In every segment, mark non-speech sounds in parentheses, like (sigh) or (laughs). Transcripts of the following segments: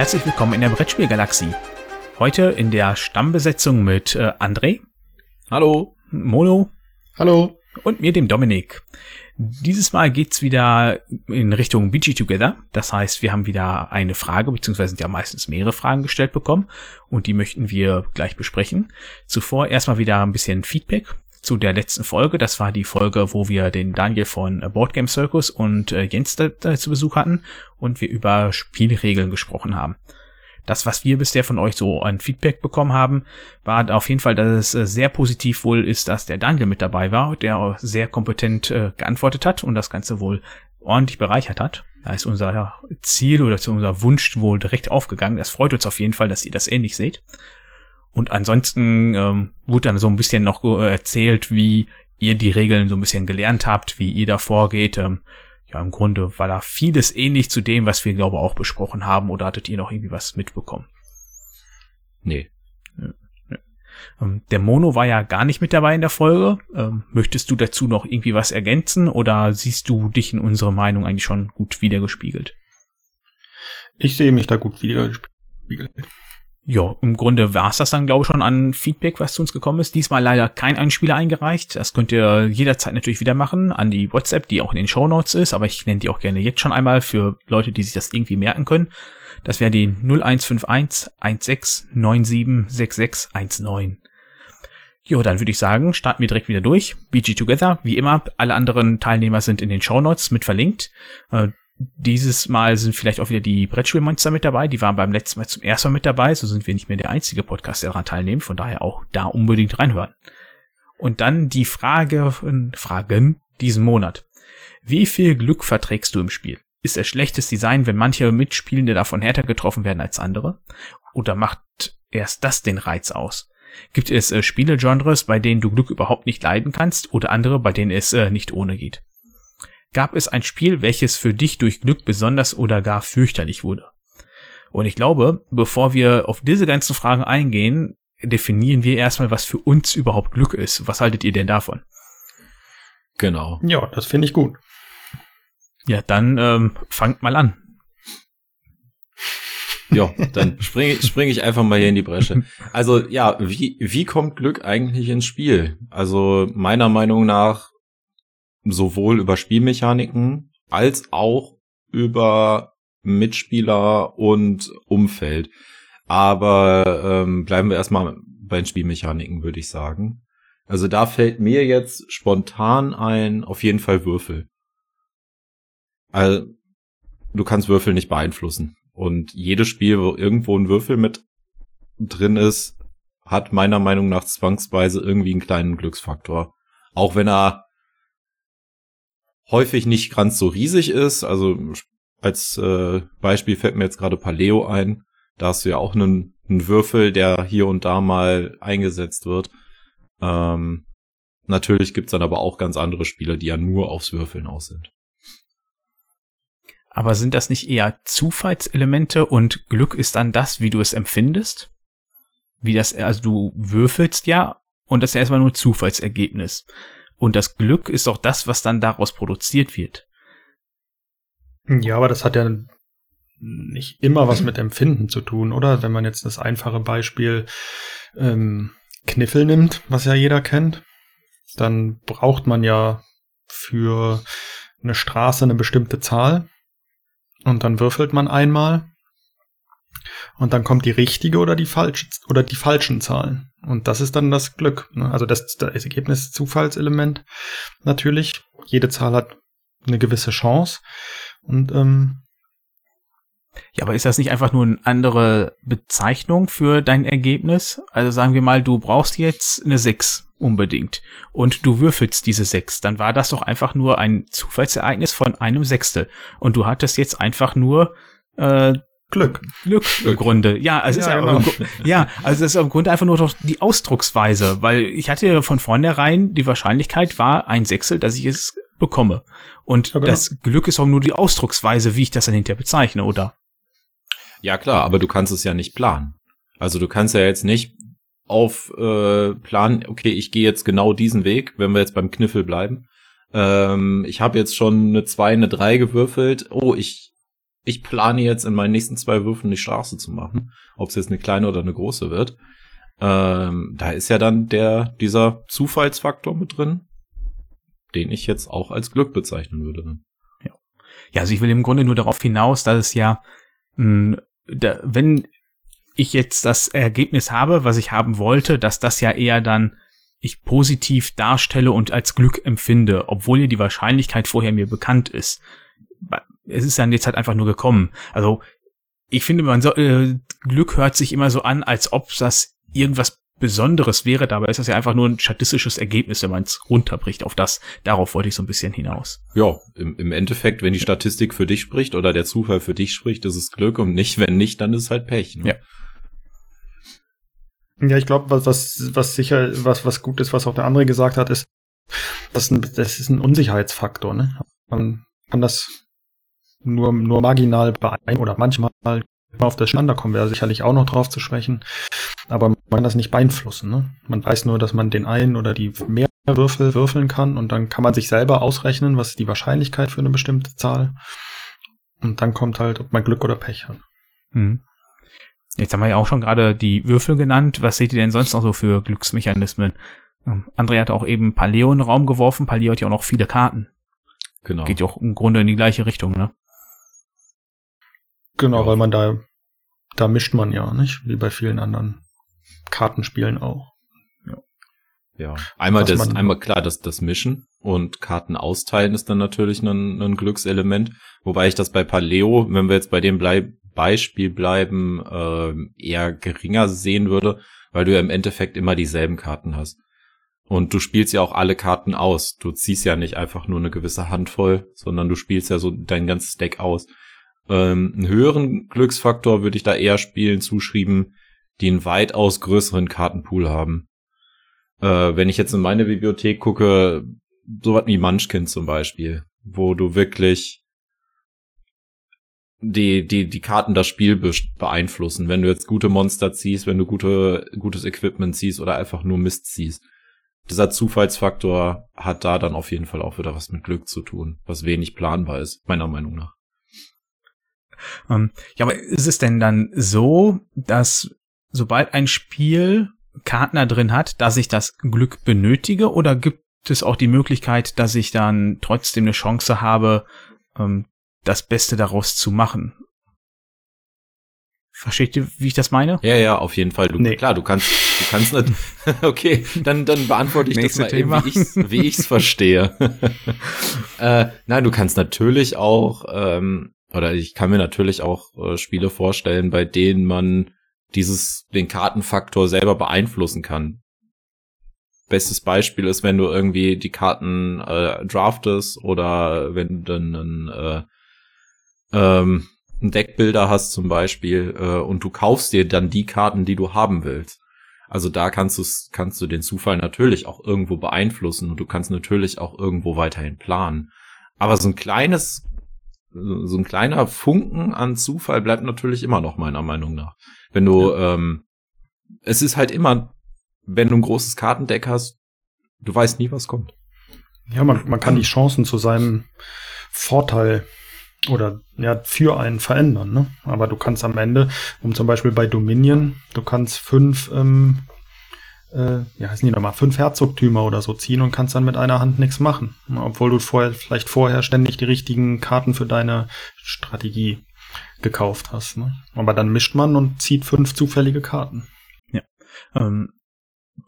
Herzlich willkommen in der Brettspielgalaxie. Heute in der Stammbesetzung mit äh, André. Hallo. Mono. Hallo. Und mir, dem Dominik. Dieses Mal geht's wieder in Richtung BG Together. Das heißt, wir haben wieder eine Frage, beziehungsweise sind ja meistens mehrere Fragen gestellt bekommen und die möchten wir gleich besprechen. Zuvor erstmal wieder ein bisschen Feedback zu der letzten Folge. Das war die Folge, wo wir den Daniel von Board Game Circus und äh, Jens da, zu Besuch hatten und wir über Spielregeln gesprochen haben. Das, was wir bisher von euch so an Feedback bekommen haben, war auf jeden Fall, dass es äh, sehr positiv wohl ist, dass der Daniel mit dabei war, der sehr kompetent äh, geantwortet hat und das Ganze wohl ordentlich bereichert hat. Da ist unser Ziel oder unser Wunsch wohl direkt aufgegangen. Das freut uns auf jeden Fall, dass ihr das ähnlich seht. Und ansonsten ähm, wurde dann so ein bisschen noch erzählt, wie ihr die Regeln so ein bisschen gelernt habt, wie ihr da vorgeht. Ähm, ja, im Grunde war da vieles ähnlich zu dem, was wir, glaube ich, auch besprochen haben. Oder hattet ihr noch irgendwie was mitbekommen? Nee. Ähm, der Mono war ja gar nicht mit dabei in der Folge. Ähm, möchtest du dazu noch irgendwie was ergänzen oder siehst du dich in unserer Meinung eigentlich schon gut wiedergespiegelt? Ich sehe mich da gut wiedergespiegelt. Ja, im Grunde war es das dann, glaube ich, schon an Feedback, was zu uns gekommen ist. Diesmal leider kein Einspieler eingereicht. Das könnt ihr jederzeit natürlich wieder machen an die WhatsApp, die auch in den Show Notes ist, aber ich nenne die auch gerne jetzt schon einmal für Leute, die sich das irgendwie merken können. Das wäre die 0151 16976619. Jo, dann würde ich sagen, starten wir direkt wieder durch. BG Together, wie immer, alle anderen Teilnehmer sind in den Show Notes mit verlinkt. Dieses Mal sind vielleicht auch wieder die Brettspielmonster mit dabei. Die waren beim letzten Mal zum ersten Mal mit dabei. So sind wir nicht mehr der einzige Podcast, der daran teilnimmt. Von daher auch da unbedingt reinhören. Und dann die Frage, Fragen diesen Monat. Wie viel Glück verträgst du im Spiel? Ist es schlechtes Design, wenn manche Mitspielende davon härter getroffen werden als andere? Oder macht erst das den Reiz aus? Gibt es äh, Spielegenres, bei denen du Glück überhaupt nicht leiden kannst oder andere, bei denen es äh, nicht ohne geht? Gab es ein Spiel, welches für dich durch Glück besonders oder gar fürchterlich wurde? Und ich glaube, bevor wir auf diese ganzen Fragen eingehen, definieren wir erstmal, was für uns überhaupt Glück ist. Was haltet ihr denn davon? Genau. Ja, das finde ich gut. Ja, dann ähm, fangt mal an. Ja, dann springe spring ich einfach mal hier in die Bresche. Also ja, wie, wie kommt Glück eigentlich ins Spiel? Also meiner Meinung nach sowohl über Spielmechaniken als auch über Mitspieler und Umfeld. Aber ähm, bleiben wir erstmal bei den Spielmechaniken, würde ich sagen. Also da fällt mir jetzt spontan ein, auf jeden Fall Würfel. Also, du kannst Würfel nicht beeinflussen. Und jedes Spiel, wo irgendwo ein Würfel mit drin ist, hat meiner Meinung nach zwangsweise irgendwie einen kleinen Glücksfaktor. Auch wenn er häufig nicht ganz so riesig ist. Also als äh, Beispiel fällt mir jetzt gerade Paleo ein. Da hast du ja auch einen, einen Würfel, der hier und da mal eingesetzt wird. Ähm, natürlich gibt's dann aber auch ganz andere Spiele, die ja nur aufs Würfeln aus sind. Aber sind das nicht eher Zufallselemente und Glück ist dann das, wie du es empfindest? Wie das, also du würfelst ja und das ist erstmal nur Zufallsergebnis. Und das Glück ist auch das, was dann daraus produziert wird. Ja, aber das hat ja nicht immer was mit Empfinden zu tun, oder? Wenn man jetzt das einfache Beispiel ähm, Kniffel nimmt, was ja jeder kennt, dann braucht man ja für eine Straße eine bestimmte Zahl und dann würfelt man einmal und dann kommt die richtige oder die falsche oder die falschen Zahlen. Und das ist dann das Glück. Ne? Also das, das Ergebnis Zufallselement natürlich. Jede Zahl hat eine gewisse Chance. Und ähm, ja, aber ist das nicht einfach nur eine andere Bezeichnung für dein Ergebnis? Also sagen wir mal, du brauchst jetzt eine 6 unbedingt und du würfelst diese 6, dann war das doch einfach nur ein Zufallsereignis von einem Sechstel und du hattest jetzt einfach nur äh, Glück. Glück im Grunde. Ja, also ja, ist ja, genau. ja, also es ist im Grunde einfach nur doch die Ausdrucksweise, weil ich hatte von vornherein die Wahrscheinlichkeit war ein Sechsel, dass ich es bekomme. Und ja, genau. das Glück ist auch nur die Ausdrucksweise, wie ich das dann hinterher bezeichne, oder? Ja, klar, aber du kannst es ja nicht planen. Also du kannst ja jetzt nicht auf äh, planen, okay, ich gehe jetzt genau diesen Weg, wenn wir jetzt beim Kniffel bleiben. Ähm, ich habe jetzt schon eine 2, eine 3 gewürfelt. Oh, ich ich plane jetzt in meinen nächsten zwei Würfen die Straße zu machen, ob es jetzt eine kleine oder eine große wird. Ähm, da ist ja dann der, dieser Zufallsfaktor mit drin, den ich jetzt auch als Glück bezeichnen würde. Ja. ja, also ich will im Grunde nur darauf hinaus, dass es ja, mh, da, wenn ich jetzt das Ergebnis habe, was ich haben wollte, dass das ja eher dann ich positiv darstelle und als Glück empfinde, obwohl ja die Wahrscheinlichkeit vorher mir bekannt ist. Es ist dann jetzt halt einfach nur gekommen. Also ich finde, man so, äh, Glück hört sich immer so an, als ob das irgendwas Besonderes wäre. Dabei ist das ja einfach nur ein statistisches Ergebnis, wenn man es runterbricht auf das. Darauf wollte ich so ein bisschen hinaus. Ja, im, im Endeffekt, wenn die Statistik für dich spricht oder der Zufall für dich spricht, ist es Glück und nicht, wenn nicht, dann ist es halt Pech. Ne? Ja. Ja, ich glaube, was, was, was sicher, was, was gut ist, was auch der andere gesagt hat, ist, das, ein, das ist ein Unsicherheitsfaktor. Ne? Man kann das nur, nur marginal beeinflussen oder manchmal auf das Stand, da kommen wir sicherlich auch noch drauf zu sprechen, aber man kann das nicht beeinflussen. Ne? Man weiß nur, dass man den einen oder die mehr Würfel würfeln kann und dann kann man sich selber ausrechnen, was ist die Wahrscheinlichkeit für eine bestimmte Zahl. Und dann kommt halt, ob man Glück oder Pech hat. Mhm. Jetzt haben wir ja auch schon gerade die Würfel genannt. Was seht ihr denn sonst noch so für Glücksmechanismen? Ähm, André hat auch eben Paleo in den Raum geworfen. Paleo hat ja auch noch viele Karten. Genau. Geht ja auch im Grunde in die gleiche Richtung, ne? Genau, Ja. weil man da, da mischt man ja, nicht? Wie bei vielen anderen Kartenspielen auch. Ja. Einmal Was das, einmal klar, das, das Mischen und Karten austeilen ist dann natürlich ein, ein Glückselement. Wobei ich das bei Paleo, wenn wir jetzt bei dem Blei Beispiel bleiben, ähm, eher geringer sehen würde, weil du ja im Endeffekt immer dieselben Karten hast. Und du spielst ja auch alle Karten aus. Du ziehst ja nicht einfach nur eine gewisse Handvoll, sondern du spielst ja so dein ganzes Deck aus. Ähm, einen höheren Glücksfaktor würde ich da eher Spielen zuschreiben, die einen weitaus größeren Kartenpool haben. Äh, wenn ich jetzt in meine Bibliothek gucke, sowas wie Munchkin zum Beispiel, wo du wirklich die, die, die Karten das Spiel be beeinflussen. Wenn du jetzt gute Monster ziehst, wenn du gute, gutes Equipment ziehst oder einfach nur Mist ziehst. Dieser Zufallsfaktor hat da dann auf jeden Fall auch wieder was mit Glück zu tun, was wenig planbar ist, meiner Meinung nach. Ähm, ja, aber ist es denn dann so, dass sobald ein Spiel Karten da drin hat, dass ich das Glück benötige oder gibt es auch die Möglichkeit, dass ich dann trotzdem eine Chance habe, ähm, das Beste daraus zu machen? Versteht ihr, wie ich das meine? Ja, ja, auf jeden Fall. Du, Nee. Klar, du kannst, du kannst nicht. (laughs) okay, dann, dann beantworte ich Nächste das mal eben, Thema. wie ich's, wie ich's verstehe. (laughs) äh, nein, du kannst natürlich auch, ähm, oder ich kann mir natürlich auch äh, Spiele vorstellen, bei denen man dieses, den Kartenfaktor selber beeinflussen kann. Bestes Beispiel ist, wenn du irgendwie die Karten äh, draftest oder wenn du dann einen, äh, ähm, einen Deckbilder hast zum Beispiel äh, und du kaufst dir dann die Karten, die du haben willst. Also da kannst du kannst du den Zufall natürlich auch irgendwo beeinflussen und du kannst natürlich auch irgendwo weiterhin planen. Aber so ein kleines, so ein kleiner Funken an Zufall bleibt natürlich immer noch meiner Meinung nach. Wenn du, ähm, es ist halt immer, wenn du ein großes Kartendeck hast, du weißt nie, was kommt. Ja, man, man kann die Chancen zu seinem Vorteil oder ja, für einen verändern, ne? Aber du kannst am Ende, um zum Beispiel bei Dominion, du kannst fünf, ähm, äh, ja, heißen die nochmal, fünf Herzogtümer oder so ziehen und kannst dann mit einer Hand nichts machen. Obwohl du vorher, vielleicht vorher ständig die richtigen Karten für deine Strategie gekauft hast. Ne? Aber dann mischt man und zieht fünf zufällige Karten. Ähm,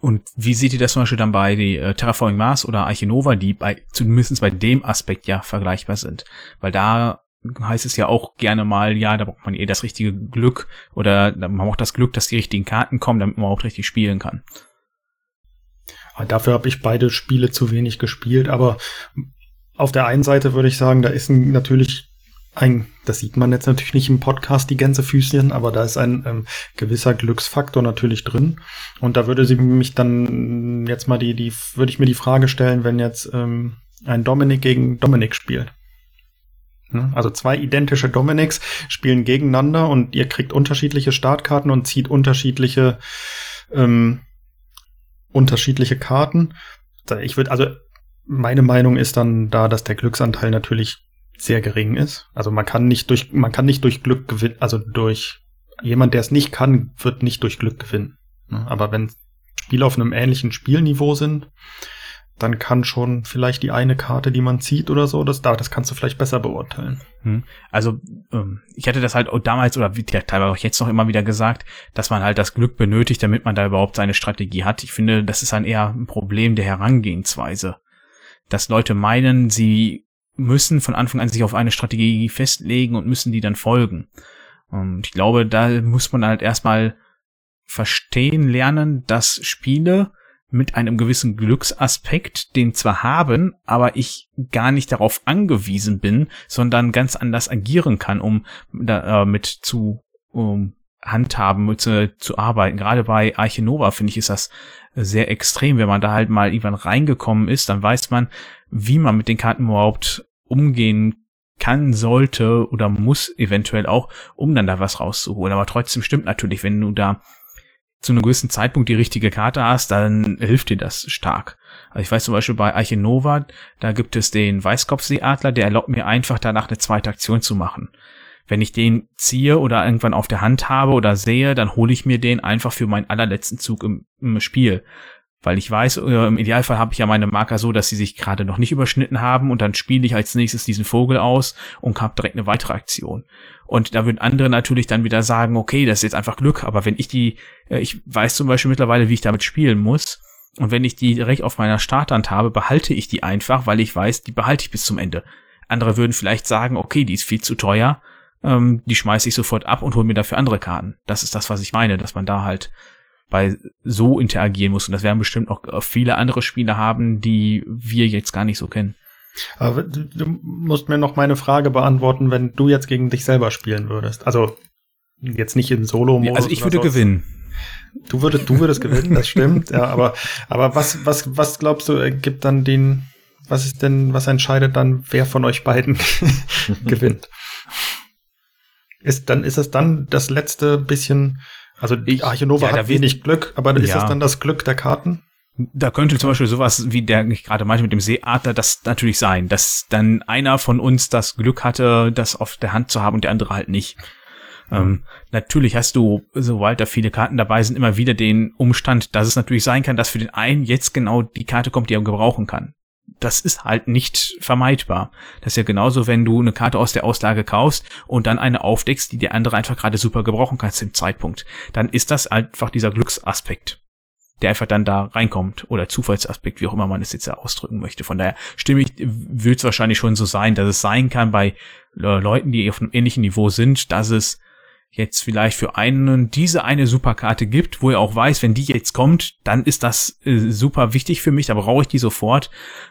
und wie seht ihr das zum Beispiel dann bei die äh, Terraforming Mars oder Arche Nova, die bei zumindest bei dem Aspekt ja vergleichbar sind? Weil da heißt es ja auch gerne mal, ja, da braucht man eh das richtige Glück oder man braucht das Glück, dass die richtigen Karten kommen, damit man auch richtig spielen kann. Aber Dafür habe ich beide Spiele zu wenig gespielt, aber auf der einen Seite würde ich sagen, da ist natürlich ein, das sieht man jetzt natürlich nicht im Podcast, die Gänsefüßchen, aber da ist ein ähm, gewisser Glücksfaktor natürlich drin. Und da würde sie mich dann jetzt mal die, die, würde ich mir die Frage stellen, wenn jetzt ähm, ein Dominik gegen Dominik spielt. Ne? Also zwei identische Dominiks spielen gegeneinander und ihr kriegt unterschiedliche Startkarten und zieht unterschiedliche ähm, unterschiedliche Karten. Ich würde, also meine Meinung ist dann da, dass der Glücksanteil natürlich sehr gering ist. Also man kann nicht durch, man kann nicht durch Glück gewinnen, also durch jemand, der es nicht kann, wird nicht durch Glück gewinnen. Ne? Aber wenn Spiele auf einem ähnlichen Spielniveau sind, dann kann schon vielleicht die eine Karte, die man zieht oder so, das da, das kannst du vielleicht besser beurteilen. Hm. Also ähm, ich hatte das halt damals oder wie teilweise auch jetzt noch immer wieder gesagt, dass man halt das Glück benötigt, damit man da überhaupt seine Strategie hat. Ich finde, das ist dann eher ein Problem der Herangehensweise, dass Leute meinen, sie müssen von Anfang an sich auf eine Strategie festlegen und müssen die dann folgen. Und ich glaube, da muss man halt erstmal verstehen lernen, dass Spiele mit einem gewissen Glücksaspekt, den zwar haben, aber ich gar nicht darauf angewiesen bin, sondern ganz anders agieren kann, um damit äh, zu um handhaben, mit zu, zu arbeiten. Gerade bei Arche Nova finde ich ist das sehr extrem. Wenn man da halt mal irgendwann reingekommen ist, dann weiß man, wie man mit den Karten überhaupt umgehen kann, sollte oder muss eventuell auch, um dann da was rauszuholen. Aber trotzdem stimmt natürlich, wenn du da zu einem gewissen Zeitpunkt die richtige Karte hast, dann hilft dir das stark. Also ich weiß zum Beispiel bei Archinova, da gibt es den Weißkopfseeadler, der erlaubt mir einfach danach eine zweite Aktion zu machen. Wenn ich den ziehe oder irgendwann auf der Hand habe oder sehe, dann hole ich mir den einfach für meinen allerletzten Zug im, im Spiel. Weil ich weiß, äh, im Idealfall habe ich ja meine Marker so, dass sie sich gerade noch nicht überschnitten haben und dann spiele ich als nächstes diesen Vogel aus und habe direkt eine weitere Aktion. Und da würden andere natürlich dann wieder sagen, okay, das ist jetzt einfach Glück, aber wenn ich die, äh, ich weiß zum Beispiel mittlerweile, wie ich damit spielen muss, und wenn ich die direkt auf meiner Starthand habe, behalte ich die einfach, weil ich weiß, die behalte ich bis zum Ende. Andere würden vielleicht sagen, okay, die ist viel zu teuer, ähm, die schmeiße ich sofort ab und hole mir dafür andere Karten. Das ist das, was ich meine, dass man da halt bei so interagieren muss. Und das werden bestimmt auch viele andere Spiele haben, die wir jetzt gar nicht so kennen. Aber du musst mir noch meine Frage beantworten, wenn du jetzt gegen dich selber spielen würdest. Also jetzt nicht in Solo-Modus. Also ich würde so. gewinnen. Du würdest, du würdest gewinnen, das stimmt. Ja, aber, aber was, was, was glaubst du, gibt dann den, was ist denn, was entscheidet dann, wer von euch beiden (laughs) gewinnt? Ist dann, ist es dann das letzte bisschen, also ich, Arche Nova ja, hat wenig Glück, aber ist ja. das dann das Glück der Karten? Da könnte zum Beispiel sowas, wie der ich gerade meinte mit dem Seeadler, das natürlich sein, dass dann einer von uns das Glück hatte, das auf der Hand zu haben und der andere halt nicht. Ähm, natürlich hast du, sobald da viele Karten dabei sind, immer wieder den Umstand, dass es natürlich sein kann, dass für den einen jetzt genau die Karte kommt, die er gebrauchen kann. Das ist halt nicht vermeidbar. Das ist ja genauso, wenn du eine Karte aus der Auslage kaufst und dann eine aufdeckst, die der andere einfach gerade super gebrauchen kannst im Zeitpunkt. Dann ist das einfach dieser Glücksaspekt der einfach dann da reinkommt oder Zufallsaspekt, wie auch immer man es jetzt ausdrücken möchte. Von daher stimme ich, wird es wahrscheinlich schon so sein, dass es sein kann bei Leuten, die auf einem ähnlichen Niveau sind, dass es jetzt vielleicht für einen diese eine Superkarte gibt, wo er auch weiß, wenn die jetzt kommt, dann ist das äh, super wichtig für mich, da brauche ich die sofort,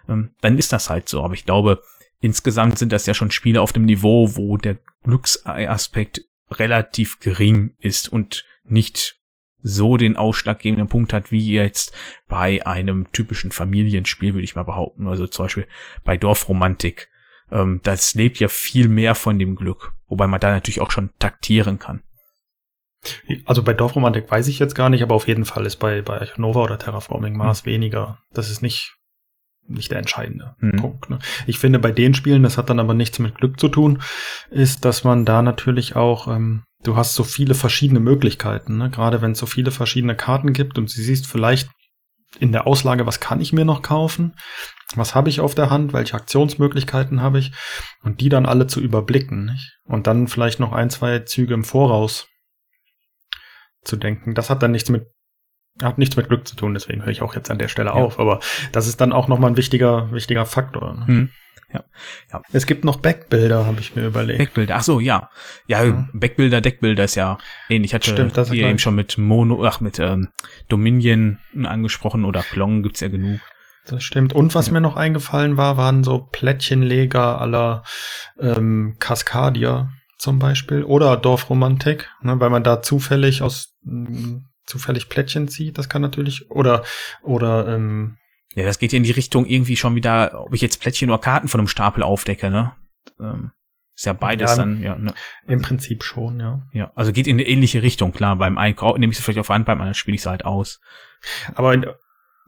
ähm, dann ist das halt so. Aber ich glaube, insgesamt sind das ja schon Spiele auf dem Niveau, wo der Glücksaspekt relativ gering ist und nicht so den ausschlaggebenden Punkt hat, wie jetzt bei einem typischen Familienspiel, würde ich mal behaupten. Also zum Beispiel bei Dorfromantik. Ähm, das lebt ja viel mehr von dem Glück, wobei man da natürlich auch schon taktieren kann. Also bei Dorfromantik weiß ich jetzt gar nicht, aber auf jeden Fall ist bei, bei Nova oder Terraforming Mars hm. weniger. Das ist nicht, nicht der entscheidende hm. Punkt. Ne? Ich finde, bei den Spielen, das hat dann aber nichts mit Glück zu tun, ist, dass man da natürlich auch ähm, du hast so viele verschiedene Möglichkeiten, ne? gerade wenn es so viele verschiedene Karten gibt und sie siehst vielleicht in der Auslage, was kann ich mir noch kaufen, was habe ich auf der Hand, welche Aktionsmöglichkeiten habe ich und die dann alle zu überblicken nicht? und dann vielleicht noch ein, zwei Züge im Voraus zu denken. Das hat dann nichts mit hat nichts mit Glück zu tun, deswegen höre ich auch jetzt an der Stelle ja. auf. Aber das ist dann auch nochmal ein wichtiger, wichtiger Faktor. Ne? Hm ja. ja. Es gibt noch Backbilder, habe ich mir überlegt. Backbilder, ach so, ja. Ja, ja. Backbilder, Deckbilder ist ja ähnlich. Ich hatte Stimmt, das hier eben schon mit Mono, ach, mit ähm, Dominion angesprochen oder Plong gibt's ja genug. Das stimmt. Und was ja. mir noch eingefallen war, waren so Plättchenleger aller ähm, Cascadia zum Beispiel oder Dorfromantik, ne, weil man da zufällig aus mh, zufällig Plättchen zieht. Das kann natürlich oder oder ähm, ja, das geht ja in die Richtung irgendwie schon wieder, ob ich jetzt Plättchen oder Karten von einem Stapel aufdecke, ne? Ähm, ist ja beides ja, dann, ja. Ne? Im Prinzip schon, ja. Ja, also geht in eine ähnliche Richtung, klar. Beim einen nehme ich es vielleicht auf an, beim anderen spiele ich es halt aus. Aber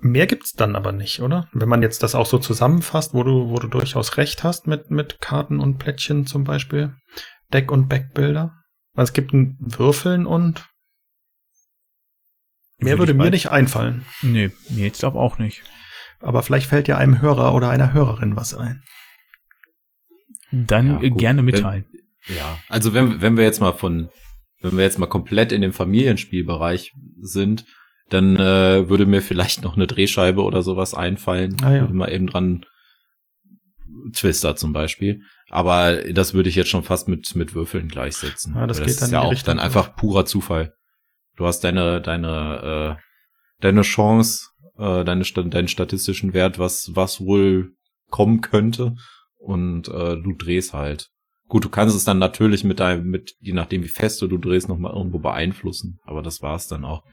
Mehr gibt's dann aber nicht, oder? Wenn man jetzt das auch so zusammenfasst, wo du, wo du durchaus recht hast mit, mit Karten und Plättchen zum Beispiel. Deck- und Backbilder. Weil es gibt ein Würfeln und mehr würde mir nicht einfallen. Nee, mir jetzt glaube auch nicht. Aber vielleicht fällt ja einem Hörer oder einer Hörerin was ein. Dann Ja, gerne mitteilen. Ja, also wenn, wenn wir jetzt mal von, wenn wir jetzt mal komplett in dem Familienspielbereich sind, dann äh, würde mir vielleicht noch eine Drehscheibe oder sowas einfallen. Ah, ja. Würde mal eben dran Twister zum Beispiel. Aber das würde ich jetzt schon fast mit, mit Würfeln gleichsetzen. Ja, das Weil geht dann ist ja auch Richtung. dann einfach purer Zufall. Du hast deine, deine, äh, deine Chance, äh, deine, deinen statistischen Wert, was, was wohl kommen könnte. Und äh, du drehst halt. Gut, du kannst es dann natürlich mit deinem, mit, je nachdem wie fest du drehst, nochmal irgendwo beeinflussen. Aber das war's dann auch.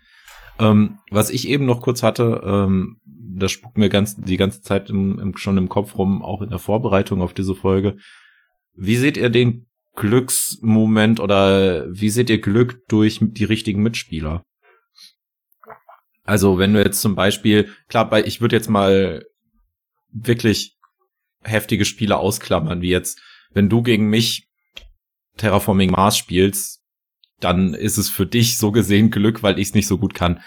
Ähm, was ich eben noch kurz hatte, ähm, das spuckt mir ganz, die ganze Zeit im, im, schon im Kopf rum, auch in der Vorbereitung auf diese Folge. Wie seht ihr den Glücksmoment oder wie seht ihr Glück durch die richtigen Mitspieler? Also wenn du jetzt zum Beispiel, klar, bei, ich würde jetzt mal wirklich heftige Spiele ausklammern, wie jetzt, wenn du gegen mich Terraforming Mars spielst, dann ist es für dich so gesehen Glück, weil ich es nicht so gut kann.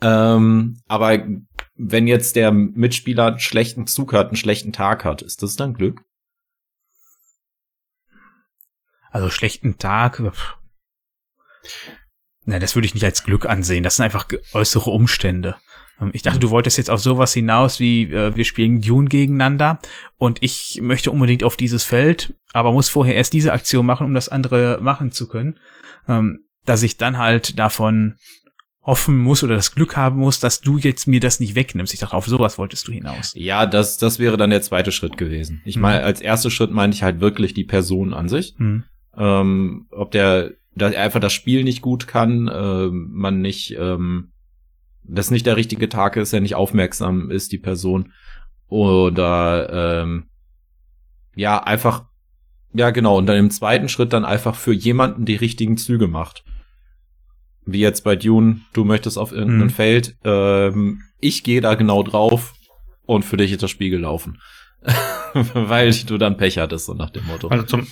Ähm, aber wenn jetzt der Mitspieler einen schlechten Zug hat, einen schlechten Tag hat, ist das dann Glück? Also schlechten Tag. Na, das würde ich nicht als Glück ansehen. Das sind einfach äußere Umstände. Ähm, Ich dachte, du wolltest jetzt auf sowas hinaus wie äh, wir spielen Dune gegeneinander und ich möchte unbedingt auf dieses Feld, aber muss vorher erst diese Aktion machen, um das andere machen zu können. Ähm, dass ich dann halt davon hoffen muss oder das Glück haben muss, dass du jetzt mir das nicht wegnimmst. Ich dachte, auf sowas wolltest du hinaus. Ja, das, das wäre dann der zweite Schritt gewesen. Ich Mhm. meine, als erster Schritt meine ich halt wirklich die Person an sich. Hm. ähm, ob der, dass er einfach das Spiel nicht gut kann, ähm, man nicht, ähm, das nicht der richtige Tag ist, er nicht aufmerksam ist, die Person. Oder ähm, ja, einfach, ja genau, und dann im zweiten Schritt dann einfach für jemanden die richtigen Züge macht. Wie jetzt bei Dune, du möchtest auf irgendein Mhm. Feld, ähm, ich gehe da genau drauf und für dich ist das Spiel gelaufen. (laughs) Weil du dann Pech hattest, so nach dem Motto. Also zum,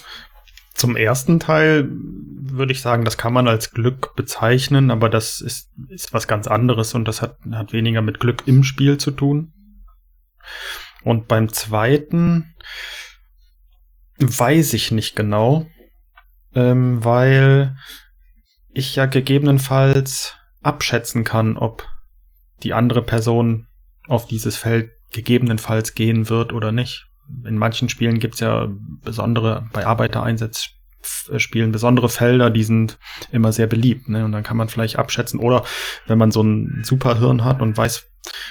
zum ersten Teil würde ich sagen, das kann man als Glück bezeichnen, aber das ist, ist was ganz anderes und das hat, hat weniger mit Glück im Spiel zu tun. Und beim zweiten weiß ich nicht genau, ähm, weil ich ja gegebenenfalls abschätzen kann, ob die andere Person auf dieses Feld gegebenenfalls gehen wird oder nicht. In manchen Spielen gibt's ja besondere, bei Arbeitereinsatzspielen besondere Felder, die sind immer sehr beliebt. Ne? Und dann kann man vielleicht abschätzen. Oder wenn man so ein Superhirn hat und weiß,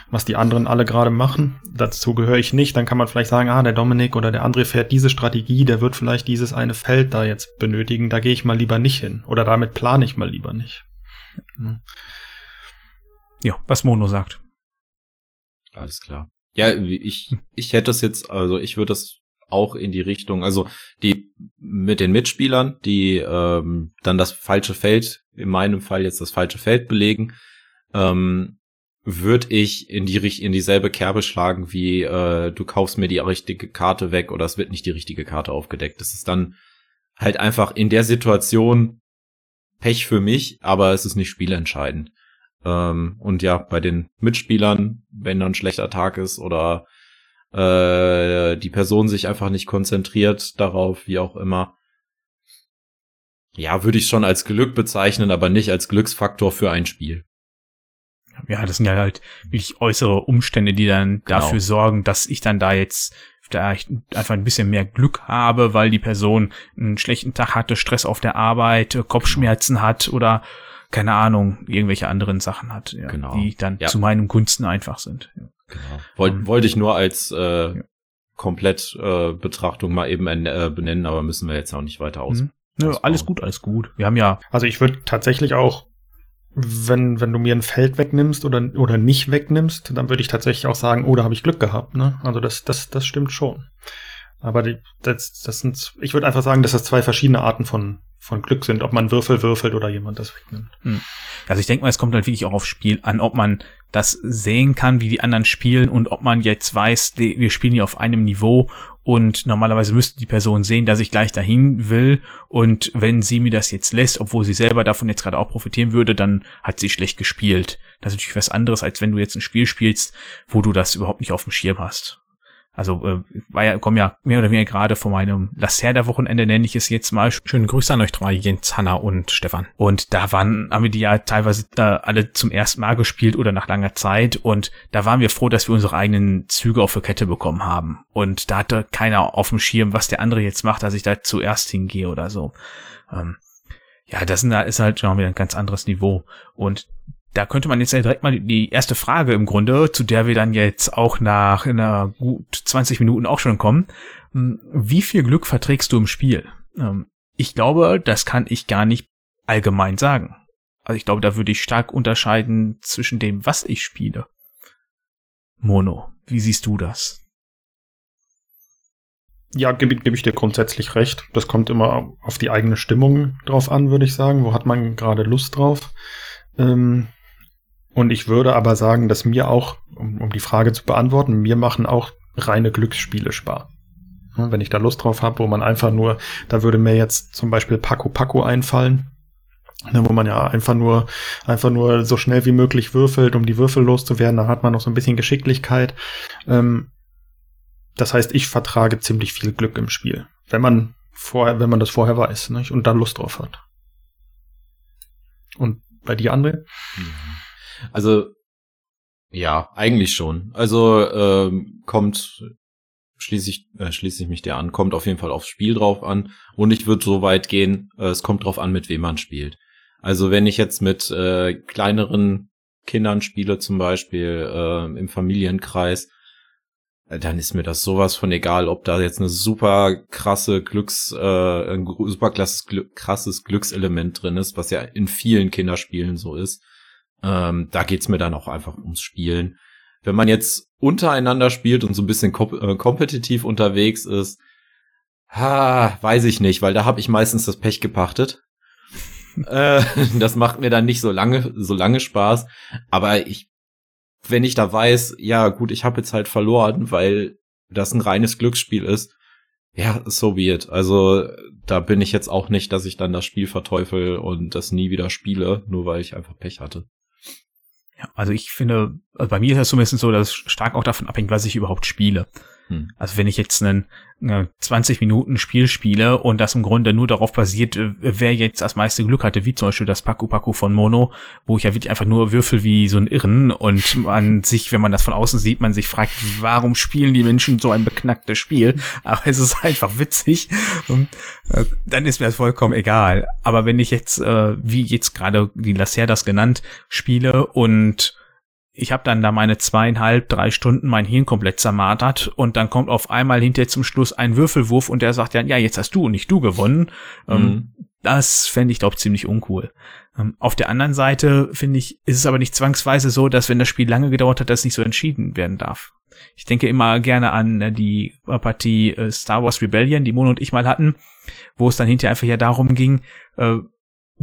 was die anderen alle gerade machen, dazu gehöre ich nicht, dann kann man vielleicht sagen, ah, der Dominik oder der André fährt diese Strategie, der wird vielleicht dieses eine Feld da jetzt benötigen, da gehe ich mal lieber nicht hin. Oder damit plane ich mal lieber nicht. Ne? Ja, was Mono sagt. Alles klar. Ja, ich, ich hätte es jetzt, also ich würde das auch in die Richtung, also die mit den Mitspielern, die ähm, dann das falsche Feld, in meinem Fall jetzt das falsche Feld belegen, ähm, würde ich in die in dieselbe Kerbe schlagen wie äh, du kaufst mir die richtige Karte weg oder es wird nicht die richtige Karte aufgedeckt. Das ist dann halt einfach in der Situation Pech für mich, aber es ist nicht spielentscheidend. Ähm, und ja, bei den Mitspielern, wenn dann ein schlechter Tag ist oder äh, die Person sich einfach nicht konzentriert darauf, wie auch immer. Ja, würde ich schon als Glück bezeichnen, aber nicht als Glücksfaktor für ein Spiel. Ja, das sind ja halt wirklich äußere Umstände, die dann Genau. dafür sorgen, dass ich dann da jetzt vielleicht einfach ein bisschen mehr Glück habe, weil die Person einen schlechten Tag hatte, Stress auf der Arbeit, Kopfschmerzen hat oder keine Ahnung, irgendwelche anderen Sachen hat, ja, Genau. die dann Ja. zu meinen Gunsten einfach sind. Ja. Genau. Wollte Ähm, wollte ich nur als äh, ja. komplett äh, Betrachtung mal eben äh, benennen, aber müssen wir jetzt auch nicht weiter aus. Mhm. Nö, alles gut, alles gut. Wir haben ja, Also ich würde tatsächlich auch, wenn, wenn du mir ein Feld wegnimmst oder, oder nicht wegnimmst, dann würde ich tatsächlich auch sagen, oh, da habe ich Glück gehabt. Ne? Also das, das, das stimmt schon. Aber die, das, das sind, ich würde einfach sagen, dass das zwei verschiedene Arten von, von Glück sind, ob man Würfel würfelt oder jemand das wegnimmt. Hm. Also ich denke mal, es kommt halt wirklich auch aufs Spiel an, ob man das sehen kann, wie die anderen spielen und ob man jetzt weiß, wir spielen hier auf einem Niveau und normalerweise müsste die Person sehen, dass ich gleich dahin will und wenn sie mir das jetzt lässt, obwohl sie selber davon jetzt gerade auch profitieren würde, dann hat sie schlecht gespielt. Das ist natürlich was anderes, als wenn du jetzt ein Spiel spielst, wo du das überhaupt nicht auf dem Schirm hast. Also äh, war ja, komm ja mehr oder weniger gerade von meinem Lacerda-Wochenende, nenne ich es jetzt mal. Schönen Grüße an euch drei, Jens, Hanna und Stefan. Und da waren, haben wir die ja teilweise da alle zum ersten Mal gespielt oder nach langer Zeit. Und da waren wir froh, dass wir unsere eigenen Züge auf der Kette bekommen haben. Und da hatte keiner auf dem Schirm, was der andere jetzt macht, dass ich da zuerst hingehe oder so. Ähm, ja, das ist halt schon wieder ein ganz anderes Niveau. Und da könnte man jetzt ja direkt mal die erste Frage im Grunde, zu der wir dann jetzt auch nach einer gut 20 Minuten auch schon kommen. Hm, wie viel Glück verträgst du im Spiel? Ähm, ich glaube, das kann ich gar nicht allgemein sagen. Also ich glaube, da würde ich stark unterscheiden zwischen dem, was ich spiele. Mono, wie siehst du das? Ja, gebe geb ich dir grundsätzlich recht. Das kommt immer auf die eigene Stimmung drauf an, würde ich sagen. Wo hat man gerade Lust drauf? Ähm, und ich würde aber sagen, dass mir auch, um, um die Frage zu beantworten, mir machen auch reine Glücksspiele Spaß. Wenn ich da Lust drauf habe, wo man einfach nur, da würde mir jetzt zum Beispiel Paco Paco einfallen, ne, wo man ja einfach nur, einfach nur so schnell wie möglich würfelt, um die Würfel loszuwerden. Da hat man noch so ein bisschen Geschicklichkeit. Ähm, das heißt, ich vertrage ziemlich viel Glück im Spiel, wenn man vorher, wenn man das vorher weiß, nicht? und da Lust drauf hat. Und bei dir, André? Mhm. Also ja, eigentlich schon. Also ähm, kommt schließlich äh, schließe ich mich dir an, kommt auf jeden Fall aufs Spiel drauf an und ich würde so weit gehen, äh, es kommt drauf an, mit wem man spielt. Also wenn ich jetzt mit äh, kleineren Kindern spiele, zum Beispiel äh, im Familienkreis, äh, dann ist mir das sowas von egal, ob da jetzt eine super krasse Glücks, äh, ein super krasses, krasses Glückselement drin ist, was ja in vielen Kinderspielen so ist. Ähm, da geht's mir dann auch einfach ums Spielen. Wenn man jetzt untereinander spielt und so ein bisschen kom äh, kompetitiv unterwegs ist, ha, weiß ich nicht, weil da habe ich meistens das Pech gepachtet. (laughs) äh, das macht mir dann nicht so lange, so lange Spaß. Aber ich, wenn ich da weiß, ja gut, ich habe jetzt halt verloren, weil das ein reines Glücksspiel ist, ja, so wird. Also da bin ich jetzt auch nicht, dass ich dann das Spiel verteufel und das nie wieder spiele, nur weil ich einfach Pech hatte. Ja, also ich finde, also bei mir ist es zumindest so, dass es stark auch davon abhängt, was ich überhaupt spiele. Hm. Also wenn ich jetzt einen 20 Minuten Spiel spiele und das im Grunde nur darauf basiert, äh, wer jetzt das meiste Glück hatte, wie zum Beispiel das Paku Paku von Mono, wo ich ja wirklich einfach nur würfel wie so ein Irren und man sich, wenn man das von außen sieht, man sich fragt, warum spielen die Menschen so ein beknacktes Spiel? Aber es ist einfach witzig. Und, äh, dann ist mir das vollkommen egal. Aber wenn ich jetzt, äh, wie jetzt gerade die das genannt, spiele und ich habe dann da meine zweieinhalb, drei Stunden mein Hirn komplett zermartert und dann kommt auf einmal hinterher zum Schluss ein Würfelwurf und der sagt ja, ja, jetzt hast du und nicht du gewonnen. Ähm, mhm. das fände ich, glaube ziemlich uncool. Ähm, auf der anderen Seite, finde ich, ist es aber nicht zwangsweise so, dass wenn das Spiel lange gedauert hat, das nicht so entschieden werden darf. Ich denke immer gerne an äh, die Partie äh, Star Wars Rebellion, die Mono und ich mal hatten, wo es dann hinterher einfach ja darum ging, äh,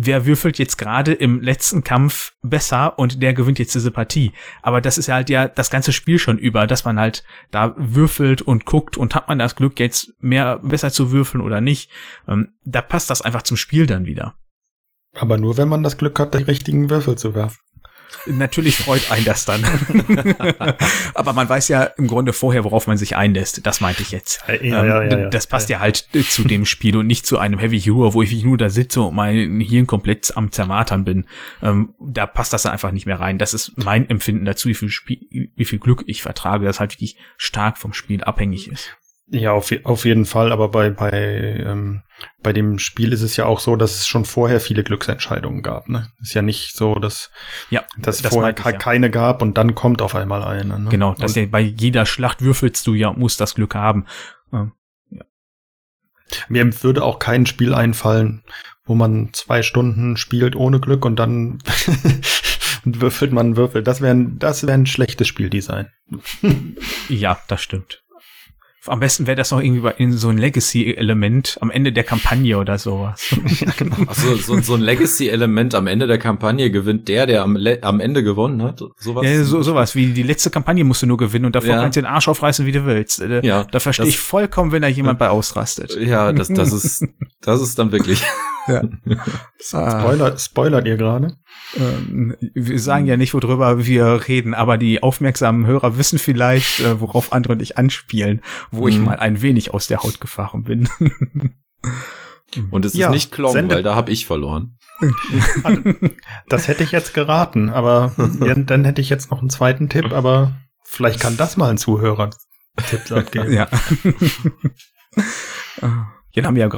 wer würfelt jetzt gerade im letzten Kampf besser und der gewinnt jetzt diese Partie. Aber das ist ja halt ja das ganze Spiel schon über, dass man halt da würfelt und guckt und hat man das Glück, jetzt mehr besser zu würfeln oder nicht. Ähm, da passt das einfach zum Spiel dann wieder. Aber nur, wenn man das Glück hat, die richtigen Würfel zu werfen. Natürlich freut ein das dann. (laughs) Aber man weiß ja im Grunde vorher, worauf man sich einlässt. Das meinte ich jetzt. Ja, ja, ja, ähm, das passt ja, halt zu dem Spiel und nicht zu einem Heavy Hero, wo ich nur da sitze und mein Hirn komplett am Zermatern bin. Ähm, da passt das dann einfach nicht mehr rein. Das ist mein Empfinden dazu, wie viel, Spiel, wie viel Glück ich vertrage, das halt wirklich stark vom Spiel abhängig ist. Ja, auf, auf jeden Fall, aber bei, bei, ähm, bei dem Spiel ist es ja auch so, dass es schon vorher viele Glücksentscheidungen gab. Ne? Ist ja nicht so, dass ja, dass das vorher ich, ja. keine gab und dann kommt auf einmal eine. Ne? Genau, dass ja, bei jeder Schlacht würfelst du ja, musst das Glück haben. Ja. Mir würde auch kein Spiel einfallen, wo man zwei Stunden spielt ohne Glück und dann (laughs) würfelt man Würfel. Das wäre das wäre ein schlechtes Spieldesign. ja, das stimmt. Am besten wäre das noch irgendwie bei, in so ein Legacy-Element am Ende der Kampagne oder sowas. (laughs) ja, genau. Also so, so ein Legacy-Element am Ende der Kampagne gewinnt der, der am, am Ende gewonnen hat. Sowas. Ja, so, sowas wie die letzte Kampagne musst du nur gewinnen und davor ja. kannst du den Arsch aufreißen, wie du willst. Äh, ja, da verstehe ich vollkommen, wenn da jemand bei ausrastet. Ja, das, das ist, das ist dann wirklich. (laughs) Ja. (laughs) Spoiler, spoilert ihr gerade? Ähm, wir sagen ja nicht, worüber wir reden, aber die aufmerksamen Hörer wissen vielleicht, äh, worauf andere und ich anspielen, wo mhm. ich mal ein wenig aus der Haut gefahren bin. (laughs) und es ja, ist nicht Klong, weil da habe ich verloren. (laughs) das hätte ich jetzt geraten, aber dann hätte ich jetzt noch einen zweiten Tipp, aber vielleicht kann das mal ein Zuhörer Tipps abgeben. Ja. Hier haben wir ja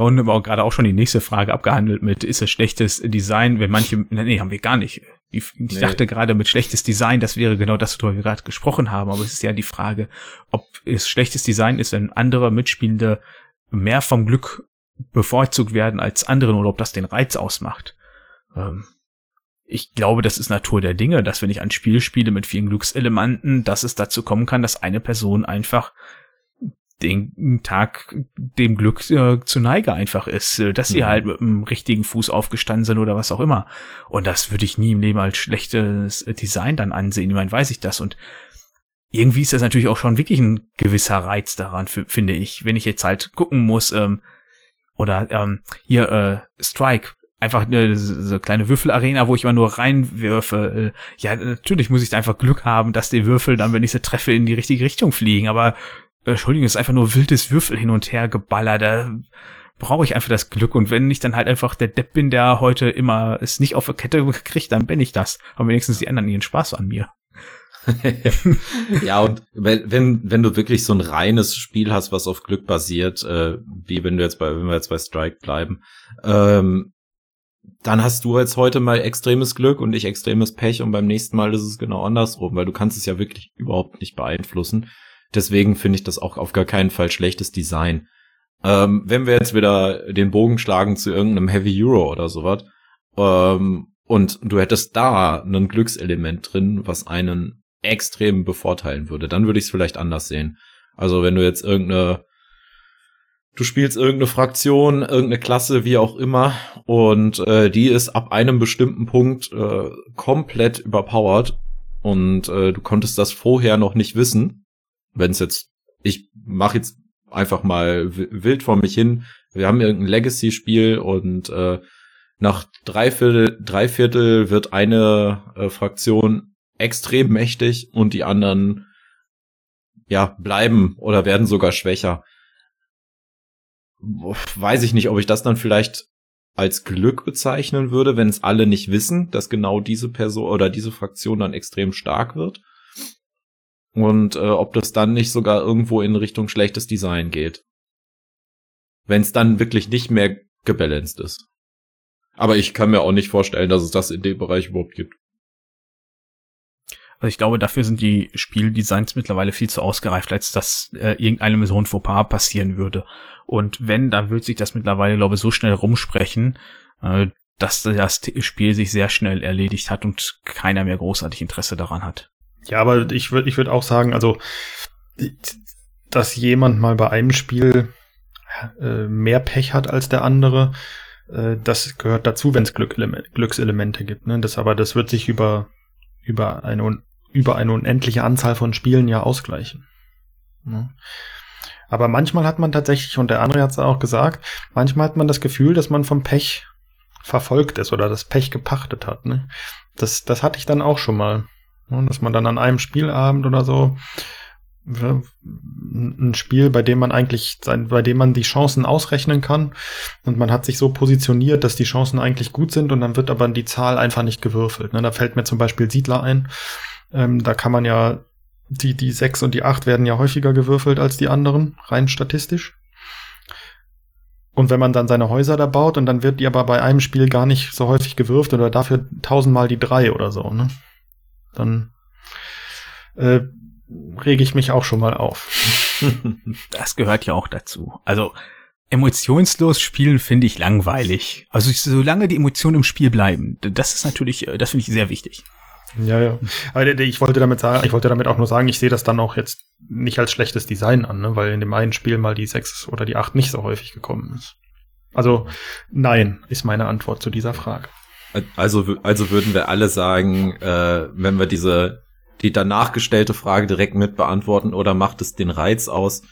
gerade auch schon die nächste Frage abgehandelt mit, ist es schlechtes Design, wenn manche, nee, haben wir gar nicht. Ich, ich nee. dachte gerade mit schlechtes Design, das wäre genau das, worüber wir gerade gesprochen haben, aber es ist ja die Frage, ob es schlechtes Design ist, wenn andere Mitspielende mehr vom Glück bevorzugt werden als anderen oder ob das den Reiz ausmacht. Ähm, ich glaube, das ist Natur der Dinge, dass wenn ich ein Spiel spiele mit vielen Glückselementen, dass es dazu kommen kann, dass eine Person einfach den Tag dem Glück äh, zu Neige einfach ist, äh, dass sie mhm. halt mit dem richtigen Fuß aufgestanden sind oder was auch immer. Und das würde ich nie im Leben als schlechtes Design dann ansehen. Ich meine, weiß ich das. Und irgendwie ist das natürlich auch schon wirklich ein gewisser Reiz daran, finde ich. Wenn ich jetzt halt gucken muss, ähm, oder ähm, hier äh, Strike, einfach eine so kleine Würfelarena, wo ich immer nur reinwürfe. Äh, ja, natürlich muss ich da einfach Glück haben, dass die Würfel dann, wenn ich sie treffe, in die richtige Richtung fliegen. Aber Entschuldigung, ist einfach nur wildes Würfel hin und her geballert. Da brauche ich einfach das Glück. Und wenn ich dann halt einfach der Depp bin, der heute immer es nicht auf der Kette kriegt, dann bin ich das. Aber wenigstens die anderen ihren Spaß an mir. (laughs) ja, und wenn, wenn, wenn du wirklich so ein reines Spiel hast, was auf Glück basiert, äh, wie wenn du jetzt bei, wenn wir jetzt bei Strike bleiben, ähm, dann hast du jetzt heute mal extremes Glück und ich extremes Pech und beim nächsten Mal ist es genau andersrum, weil du kannst es ja wirklich überhaupt nicht beeinflussen. Deswegen finde ich das auch auf gar keinen Fall schlechtes Design. Ähm, wenn wir jetzt wieder den Bogen schlagen zu irgendeinem Heavy Euro oder sowas, ähm, und du hättest da ein Glückselement drin, was einen extrem bevorteilen würde, dann würde ich es vielleicht anders sehen. Also wenn du jetzt irgendeine, du spielst irgendeine Fraktion, irgendeine Klasse, wie auch immer, und äh, die ist ab einem bestimmten Punkt äh, komplett überpowered und äh, du konntest das vorher noch nicht wissen, wenn es jetzt, ich mache jetzt einfach mal wild vor mich hin, wir haben irgendein Legacy-Spiel und äh, nach drei Viertel, drei Viertel wird eine äh, Fraktion extrem mächtig und die anderen ja bleiben oder werden sogar schwächer. Weiß ich nicht, ob ich das dann vielleicht als Glück bezeichnen würde, wenn es alle nicht wissen, dass genau diese Person oder diese Fraktion dann extrem stark wird. Und äh, ob das dann nicht sogar irgendwo in Richtung schlechtes Design geht. Wenn es dann wirklich nicht mehr gebalanced ist. Aber ich kann mir auch nicht vorstellen, dass es das in dem Bereich überhaupt gibt. Also ich glaube, dafür sind die Spieldesigns mittlerweile viel zu ausgereift, als dass äh, irgendeinem so ein Fauxpas passieren würde. Und wenn, dann wird sich das mittlerweile, glaube ich, so schnell rumsprechen, äh, dass das Spiel sich sehr schnell erledigt hat und keiner mehr großartig Interesse daran hat. Ja, aber ich würde ich würde auch sagen, also dass jemand mal bei einem Spiel äh, mehr Pech hat als der andere, äh, das gehört dazu, wenn es Glückselemente gibt. Ne? Das aber das wird sich über über eine über eine unendliche Anzahl von Spielen ja ausgleichen. Ne? Aber manchmal hat man tatsächlich, und der andere hat es auch gesagt, manchmal hat man das Gefühl, dass man vom Pech verfolgt ist oder das Pech gepachtet hat. Ne? Das, das hatte ich dann auch schon mal. Ne? Dass man dann an einem Spielabend oder so ein Spiel, bei dem man eigentlich, bei dem man die Chancen ausrechnen kann und man hat sich so positioniert, dass die Chancen eigentlich gut sind und dann wird aber die Zahl einfach nicht gewürfelt. Ne? Da fällt mir zum Beispiel Siedler ein. Ähm, da kann man ja, die, die sechs und die acht werden ja häufiger gewürfelt als die anderen, rein statistisch. Und wenn man dann seine Häuser da baut und dann wird die aber bei einem Spiel gar nicht so häufig gewürft oder dafür tausendmal die drei oder so, ne? Dann äh, rege ich mich auch schon mal auf. (laughs) das gehört ja auch dazu. Also emotionslos spielen finde ich langweilig. Also solange die Emotionen im Spiel bleiben, das ist natürlich, äh, das finde ich sehr wichtig. Ja, ja. Aber ich wollte damit sagen, ich wollte damit auch nur sagen, ich sehe das dann auch jetzt nicht als schlechtes Design an, ne? weil in dem einen Spiel mal die 6 oder die 8 nicht so häufig gekommen ist. Also nein, ist meine Antwort zu dieser Frage. Also, also würden wir alle sagen, äh, wenn wir diese die danach gestellte Frage direkt mit beantworten oder macht es den Reiz aus?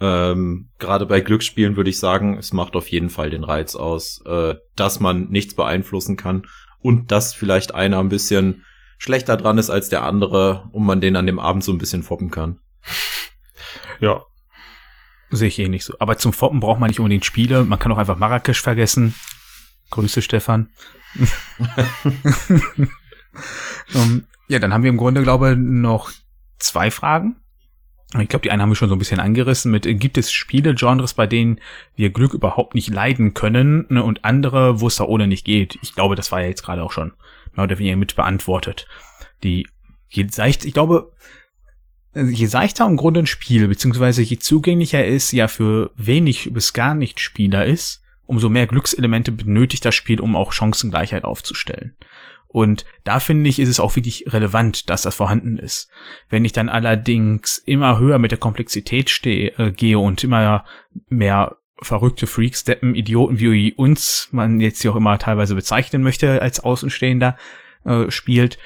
Ähm, Gerade bei Glücksspielen würde ich sagen, es macht auf jeden Fall den Reiz aus, äh, dass man nichts beeinflussen kann und dass vielleicht einer ein bisschen schlechter dran ist als der andere und man den an dem Abend so ein bisschen foppen kann. (laughs) Ja. Sehe ich eh nicht so. Aber zum Foppen braucht man nicht unbedingt Spiele. Man kann auch einfach Marrakesch vergessen. Grüße, Stefan. Um, (laughs) ja, dann haben wir im Grunde, glaube ich, noch zwei Fragen. Ich glaube, die eine haben wir schon so ein bisschen angerissen mit, gibt es Spiele, Genres, bei denen wir Glück überhaupt nicht leiden können ne, und andere, wo es da ohne nicht geht? Ich glaube, das war ja jetzt gerade auch schon mehr oder weniger mit beantwortet. Die, je seicht, ich glaube, je seichter im Grunde ein Spiel, beziehungsweise je zugänglicher es ja für wenig bis gar nicht Spieler ist, umso mehr Glückselemente benötigt das Spiel, um auch Chancengleichheit aufzustellen. Und da finde ich, ist es auch wirklich relevant, dass das vorhanden ist. Wenn ich dann allerdings immer höher mit der Komplexität stehe, äh, gehe und immer mehr verrückte Freaks, Deppen, Idioten wie uns, man jetzt hier auch immer teilweise bezeichnen möchte als Außenstehender, äh, spielt,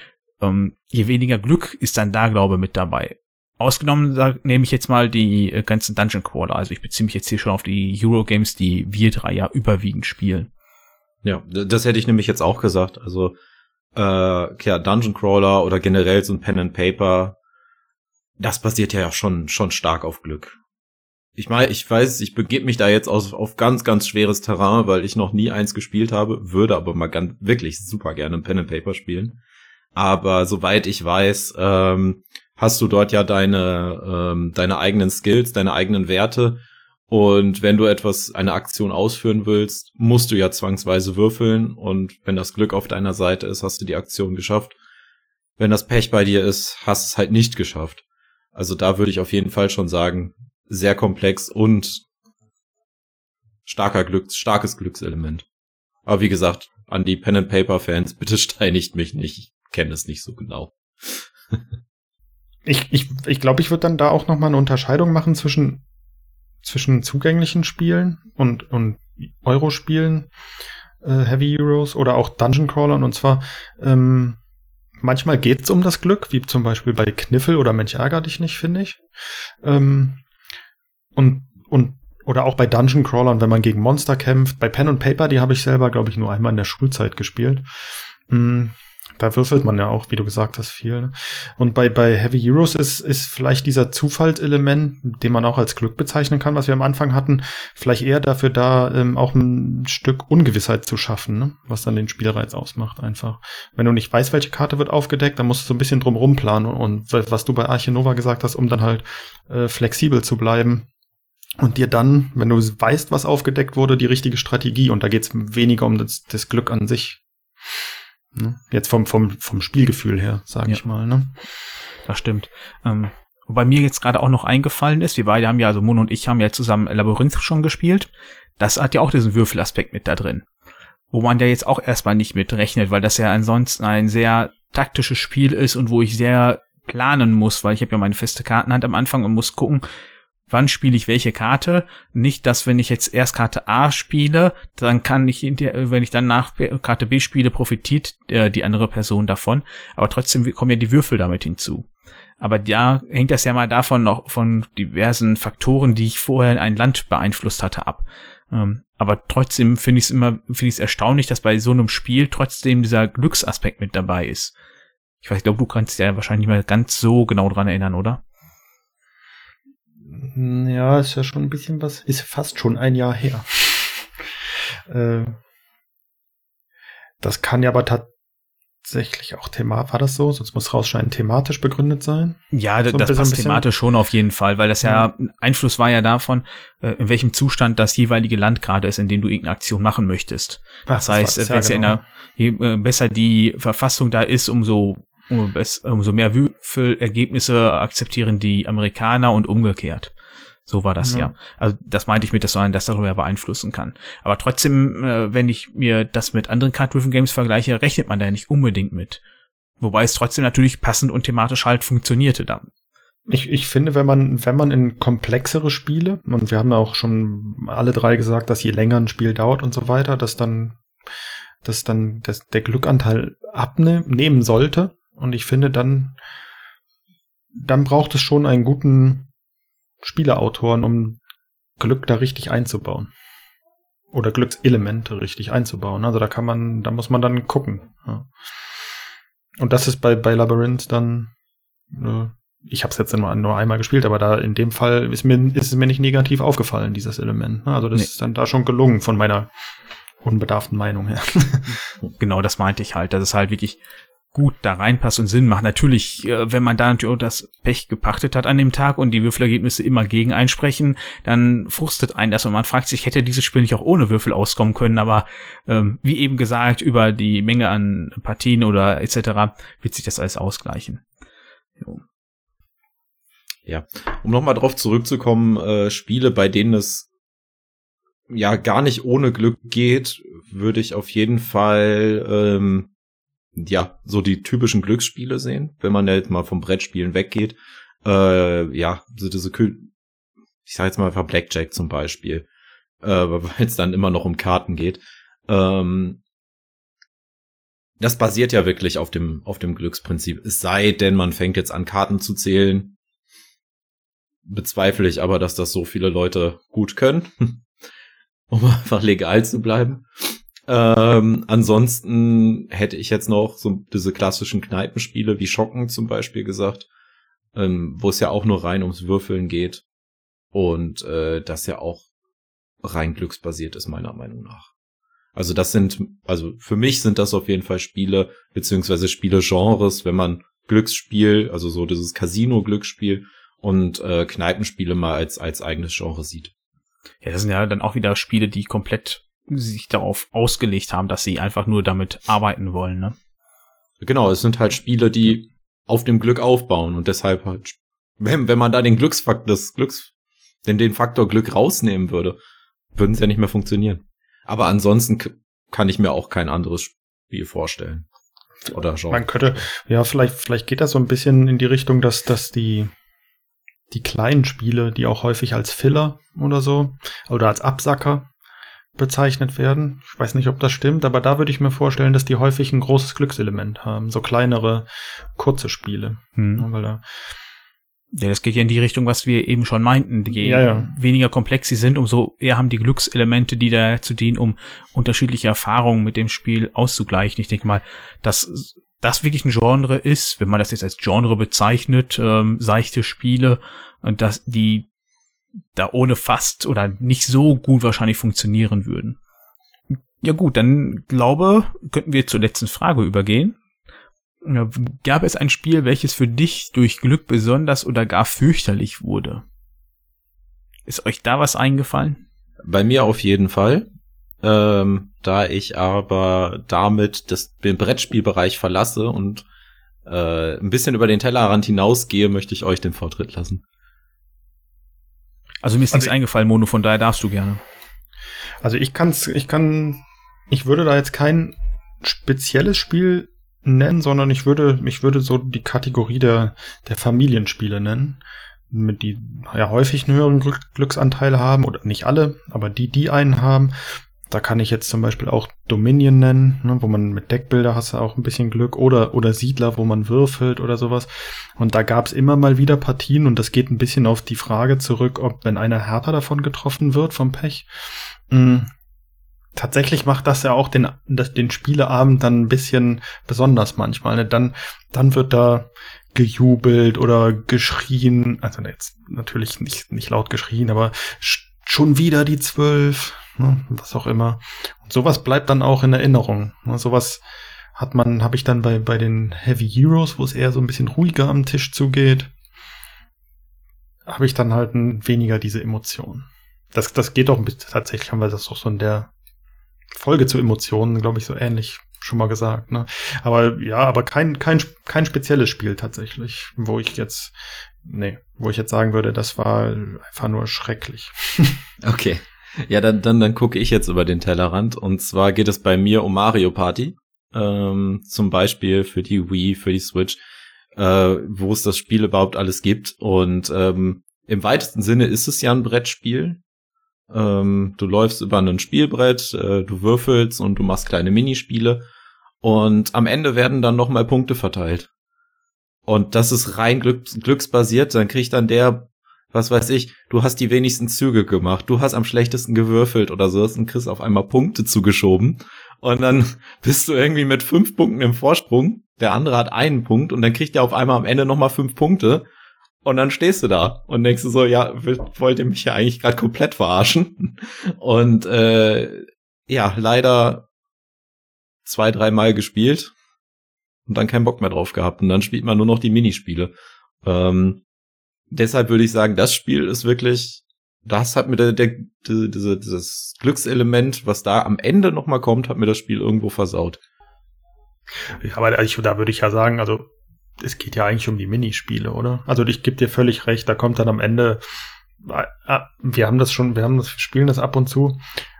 ähm, je weniger Glück ist dann da, glaube ich, mit dabei. Ausgenommen nehme ich jetzt mal die äh, ganzen Dungeon Crawler. Also ich beziehe mich jetzt hier schon auf die Eurogames, die wir drei ja überwiegend spielen. Ja, das hätte ich nämlich jetzt auch gesagt. Also äh, ja, Dungeon Crawler oder generell so ein Pen and Paper, das basiert ja schon schon stark auf Glück. Ich meine, ich weiß, ich begebe mich da jetzt auf, auf ganz, ganz schweres Terrain, weil ich noch nie eins gespielt habe, würde aber mal ganz, wirklich super gerne ein Pen and Paper spielen. Aber soweit ich weiß, ähm, hast du dort ja deine, ähm, deine eigenen Skills, deine eigenen Werte und wenn du etwas, eine Aktion ausführen willst, musst du ja zwangsweise würfeln. Und wenn das Glück auf deiner Seite ist, hast du die Aktion geschafft. Wenn das Pech bei dir ist, hast es halt nicht geschafft. Also da würde ich auf jeden Fall schon sagen, sehr komplex und starker Glücks, starkes Glückselement. Aber wie gesagt, an die Pen and Paper Fans, (laughs) bitte steinigt mich nicht. Ich kenne es nicht so genau. (laughs) ich ich, ich glaube, ich würde dann da auch noch mal eine Unterscheidung machen zwischen zwischen zugänglichen Spielen und, und Euro-Spielen, äh, Heavy Heroes oder auch Dungeon Crawlern. Und zwar, ähm, manchmal geht's um das Glück, wie zum Beispiel bei Kniffel oder Mensch ärger dich nicht, finde ich. Ähm, und, und oder auch bei Dungeon Crawlern, wenn man gegen Monster kämpft. Bei Pen und Paper, die habe ich selber, glaube ich, nur einmal in der Schulzeit gespielt. Mm, da würfelt man ja auch, wie du gesagt hast, viel. Ne? Und bei, bei Heavy Heroes ist, ist vielleicht dieser Zufallselement, den man auch als Glück bezeichnen kann, was wir am Anfang hatten, vielleicht eher dafür da, ähm, auch ein Stück Ungewissheit zu schaffen, ne? was dann den Spielreiz ausmacht einfach. Wenn du nicht weißt, welche Karte wird aufgedeckt, dann musst du so ein bisschen drum planen und was du bei Archinova gesagt hast, um dann halt äh, flexibel zu bleiben, und dir dann, wenn du weißt, was aufgedeckt wurde, die richtige Strategie. Und da geht es weniger um das, das Glück an sich. Ne? Jetzt vom, vom, vom Spielgefühl her, sage ja. ich mal. Ne? Das stimmt. Ähm, wobei mir jetzt gerade auch noch eingefallen ist, wir beide haben ja, also Mono und ich haben ja zusammen Labyrinth schon gespielt. Das hat ja auch diesen Würfelaspekt mit da drin. Wo man ja jetzt auch erstmal nicht mit rechnet, weil das ja ansonsten ein sehr taktisches Spiel ist und wo ich sehr planen muss, weil ich habe ja meine feste Kartenhand am Anfang und muss gucken, wann spiele ich welche Karte. Nicht, dass wenn ich jetzt erst Karte A spiele, dann kann ich, wenn ich dann nach Karte B spiele, profitiert äh, die andere Person davon. Aber trotzdem kommen ja die Würfel damit hinzu. Aber da hängt das ja mal davon noch von diversen Faktoren, die ich vorher in ein Land beeinflusst hatte, ab. Ähm, aber trotzdem finde ich es immer, finde ich es erstaunlich, dass bei so einem Spiel trotzdem dieser Glücksaspekt mit dabei ist. Ich weiß, ich glaube, du kannst ja wahrscheinlich nicht mehr ganz so genau dran erinnern, oder? Ja, ist ja schon ein bisschen was, ist fast schon ein Jahr her. (laughs) äh, das kann ja aber tatsächlich auch Thema, war das so? Sonst muss rausscheinen, thematisch begründet sein. Ja, so das passt thematisch schon auf jeden Fall, weil das ja, ja Einfluss war ja davon, äh, in welchem Zustand das jeweilige Land gerade ist, in dem du irgendeine Aktion machen möchtest. Ach, das, das heißt, ja, genau. ja der, je äh, besser die Verfassung da ist, umso umso mehr Würfelergebnisse akzeptieren die Amerikaner und umgekehrt. So war das ja. ja. Also das meinte ich mit, dass man das darüber beeinflussen kann. Aber trotzdem, äh, wenn ich mir das mit anderen Card-Driven Games vergleiche, rechnet man da nicht unbedingt mit. Wobei es trotzdem natürlich passend und thematisch halt funktionierte dann. Ich, ich finde, wenn man, wenn man in komplexere Spiele, und wir haben ja auch schon alle drei gesagt, dass je länger ein Spiel dauert und so weiter, dass dann, dass dann dass der Glückanteil abnehmen sollte. Und ich finde, dann, dann braucht es schon einen guten Spieleautoren, um Glück da richtig einzubauen. Oder Glückselemente richtig einzubauen. Also da kann man, da muss man dann gucken. Ja. Und das ist bei, bei Labyrinth dann, äh, ich habe es jetzt nur, nur einmal gespielt, aber da in dem Fall ist mir ist es mir nicht negativ aufgefallen, dieses Element. Ne? Also das nee. ist dann da schon gelungen von meiner unbedarften Meinung her. (laughs) genau, das meinte ich halt, dass es halt wirklich gut da reinpasst und Sinn macht. Natürlich, äh, wenn man da natürlich auch das Pech gepachtet hat an dem Tag und die Würfelergebnisse immer gegen einsprechen, dann frustet einen das und man fragt sich, hätte dieses Spiel nicht auch ohne Würfel auskommen können, aber ähm, wie eben gesagt, über die Menge an Partien oder etc. wird sich das alles ausgleichen. Jo. Ja, um nochmal drauf zurückzukommen, äh, Spiele, bei denen es ja gar nicht ohne Glück geht, würde ich auf jeden Fall ähm, ja, so die typischen Glücksspiele sehen, wenn man jetzt mal vom Brettspielen weggeht. Äh, ja, so diese, ich sag jetzt mal einfach Blackjack zum Beispiel, äh, weil (laughs) es dann immer noch um Karten geht. Ähm, das basiert ja wirklich auf dem, auf dem Glücksprinzip. Es sei denn, man fängt jetzt an, Karten zu zählen. Bezweifle ich aber, dass das so viele Leute gut können, (laughs) um einfach legal zu bleiben. Ähm, ansonsten hätte ich jetzt noch so diese klassischen Kneipenspiele wie Schocken zum Beispiel gesagt, ähm, wo es ja auch nur rein ums Würfeln geht und äh, das ja auch rein glücksbasiert ist meiner Meinung nach. Also das sind, also für mich sind das auf jeden Fall Spiele beziehungsweise Spielegenres, wenn man Glücksspiel, also so dieses Casino-Glücksspiel und äh, Kneipenspiele mal als als eigenes Genre sieht. Ja, das sind ja dann auch wieder Spiele, die komplett sich darauf ausgelegt haben, dass sie einfach nur damit arbeiten wollen, ne? Genau, es sind halt Spiele, die auf dem Glück aufbauen und deshalb halt, wenn, wenn man da den Glücksfaktor, das Glücks, denn den Faktor Glück rausnehmen würde, würden sie ja nicht mehr funktionieren. Aber ansonsten kann ich mir auch kein anderes Spiel vorstellen. Oder Genre. Man könnte, ja, vielleicht, vielleicht geht das so ein bisschen in die Richtung, dass, dass die, die kleinen Spiele, die auch häufig als Filler oder so, oder als Absacker bezeichnet werden. Ich weiß nicht, ob das stimmt, aber da würde ich mir vorstellen, dass die häufig ein großes Glückselement haben. So kleinere, kurze Spiele. Hm. Ja, weil da ja, das geht ja in die Richtung, was wir eben schon meinten. Je ja, ja. weniger komplex sie sind, umso eher haben die Glückselemente, die dazu dienen, um unterschiedliche Erfahrungen mit dem Spiel auszugleichen. Ich denke mal, dass das wirklich ein Genre ist, wenn man das jetzt als Genre bezeichnet, ähm, seichte Spiele, und dass die da ohne fast oder nicht so gut wahrscheinlich funktionieren würden. Ja gut, dann glaube, könnten wir zur letzten Frage übergehen. Gab es ein Spiel, welches für dich durch Glück besonders oder gar fürchterlich wurde? Ist euch da was eingefallen? Bei mir auf jeden Fall. Ähm, da ich aber damit das, den Brettspielbereich verlasse und äh, ein bisschen über den Tellerrand hinausgehe, möchte ich euch den Vortritt lassen. Also mir ist also nichts eingefallen, Mono, von daher darfst du gerne. Also ich kann's, ich kann, ich würde da jetzt kein spezielles Spiel nennen, sondern ich würde, ich würde so die Kategorie der, der Familienspiele nennen, mit die ja häufig einen höheren Glücksanteil haben, oder nicht alle, aber die, die einen haben, da kann ich jetzt zum Beispiel auch Dominion nennen, ne, wo man mit Deckbilder hast du auch ein bisschen Glück oder oder Siedler, wo man würfelt oder sowas. Und da gab es immer mal wieder Partien und das geht ein bisschen auf die Frage zurück, ob wenn einer härter davon getroffen wird vom Pech. Mh, tatsächlich macht das ja auch den den Spieleabend dann ein bisschen besonders manchmal. Ne? Dann dann wird da gejubelt oder geschrien, also jetzt natürlich nicht nicht laut geschrien, aber schon wieder die zwölf ne, was auch immer. Und sowas bleibt dann auch in Erinnerung. Ne, sowas hat man, habe ich dann bei, bei den Heavy Heroes, wo es eher so ein bisschen ruhiger am Tisch zugeht, habe ich dann halt weniger diese Emotionen. Das, das geht auch ein bisschen, tatsächlich haben wir das auch so in der Folge zu Emotionen, glaube ich, so ähnlich schon mal gesagt, ne? Aber ja, aber kein, kein, kein spezielles Spiel tatsächlich, wo ich jetzt, nee, wo ich jetzt sagen würde, das war einfach nur schrecklich. (laughs) okay. Ja, dann, dann, dann gucke ich jetzt über den Tellerrand. Und zwar geht es bei mir um Mario Party. ähm, zum Beispiel für die Wii, für die Switch, äh, wo es das Spiel überhaupt alles gibt. Und ähm, im weitesten Sinne ist es ja ein Brettspiel. Ähm, du läufst über ein Spielbrett, äh, du würfelst und du machst kleine Minispiele. Und am Ende werden dann nochmal Punkte verteilt. Und das ist rein glücks glücksbasiert. Dann kriegt dann der, was weiß ich, du hast die wenigsten Züge gemacht, du hast am schlechtesten gewürfelt oder so, und kriegst auf einmal Punkte zugeschoben. Und dann (laughs) bist du irgendwie mit fünf Punkten im Vorsprung. Der andere hat einen Punkt und dann kriegt er auf einmal am Ende nochmal fünf Punkte. Und dann stehst du da und denkst du so, ja, wollt ihr mich ja eigentlich gerade komplett verarschen? (laughs) Und äh, ja, leider zwei, dreimal gespielt und dann keinen Bock mehr drauf gehabt. Und dann spielt man nur noch die Minispiele. Ähm, deshalb würde ich sagen, das Spiel ist wirklich, das hat mir der, der, der diese, dieses Glückselement, was da am Ende nochmal kommt, hat mir das Spiel irgendwo versaut. Aber ich, da würde ich ja sagen, also es geht ja eigentlich um die Minispiele, oder? Also ich gebe dir völlig recht, da kommt dann am Ende, äh, wir haben das schon, wir haben das, spielen das ab und zu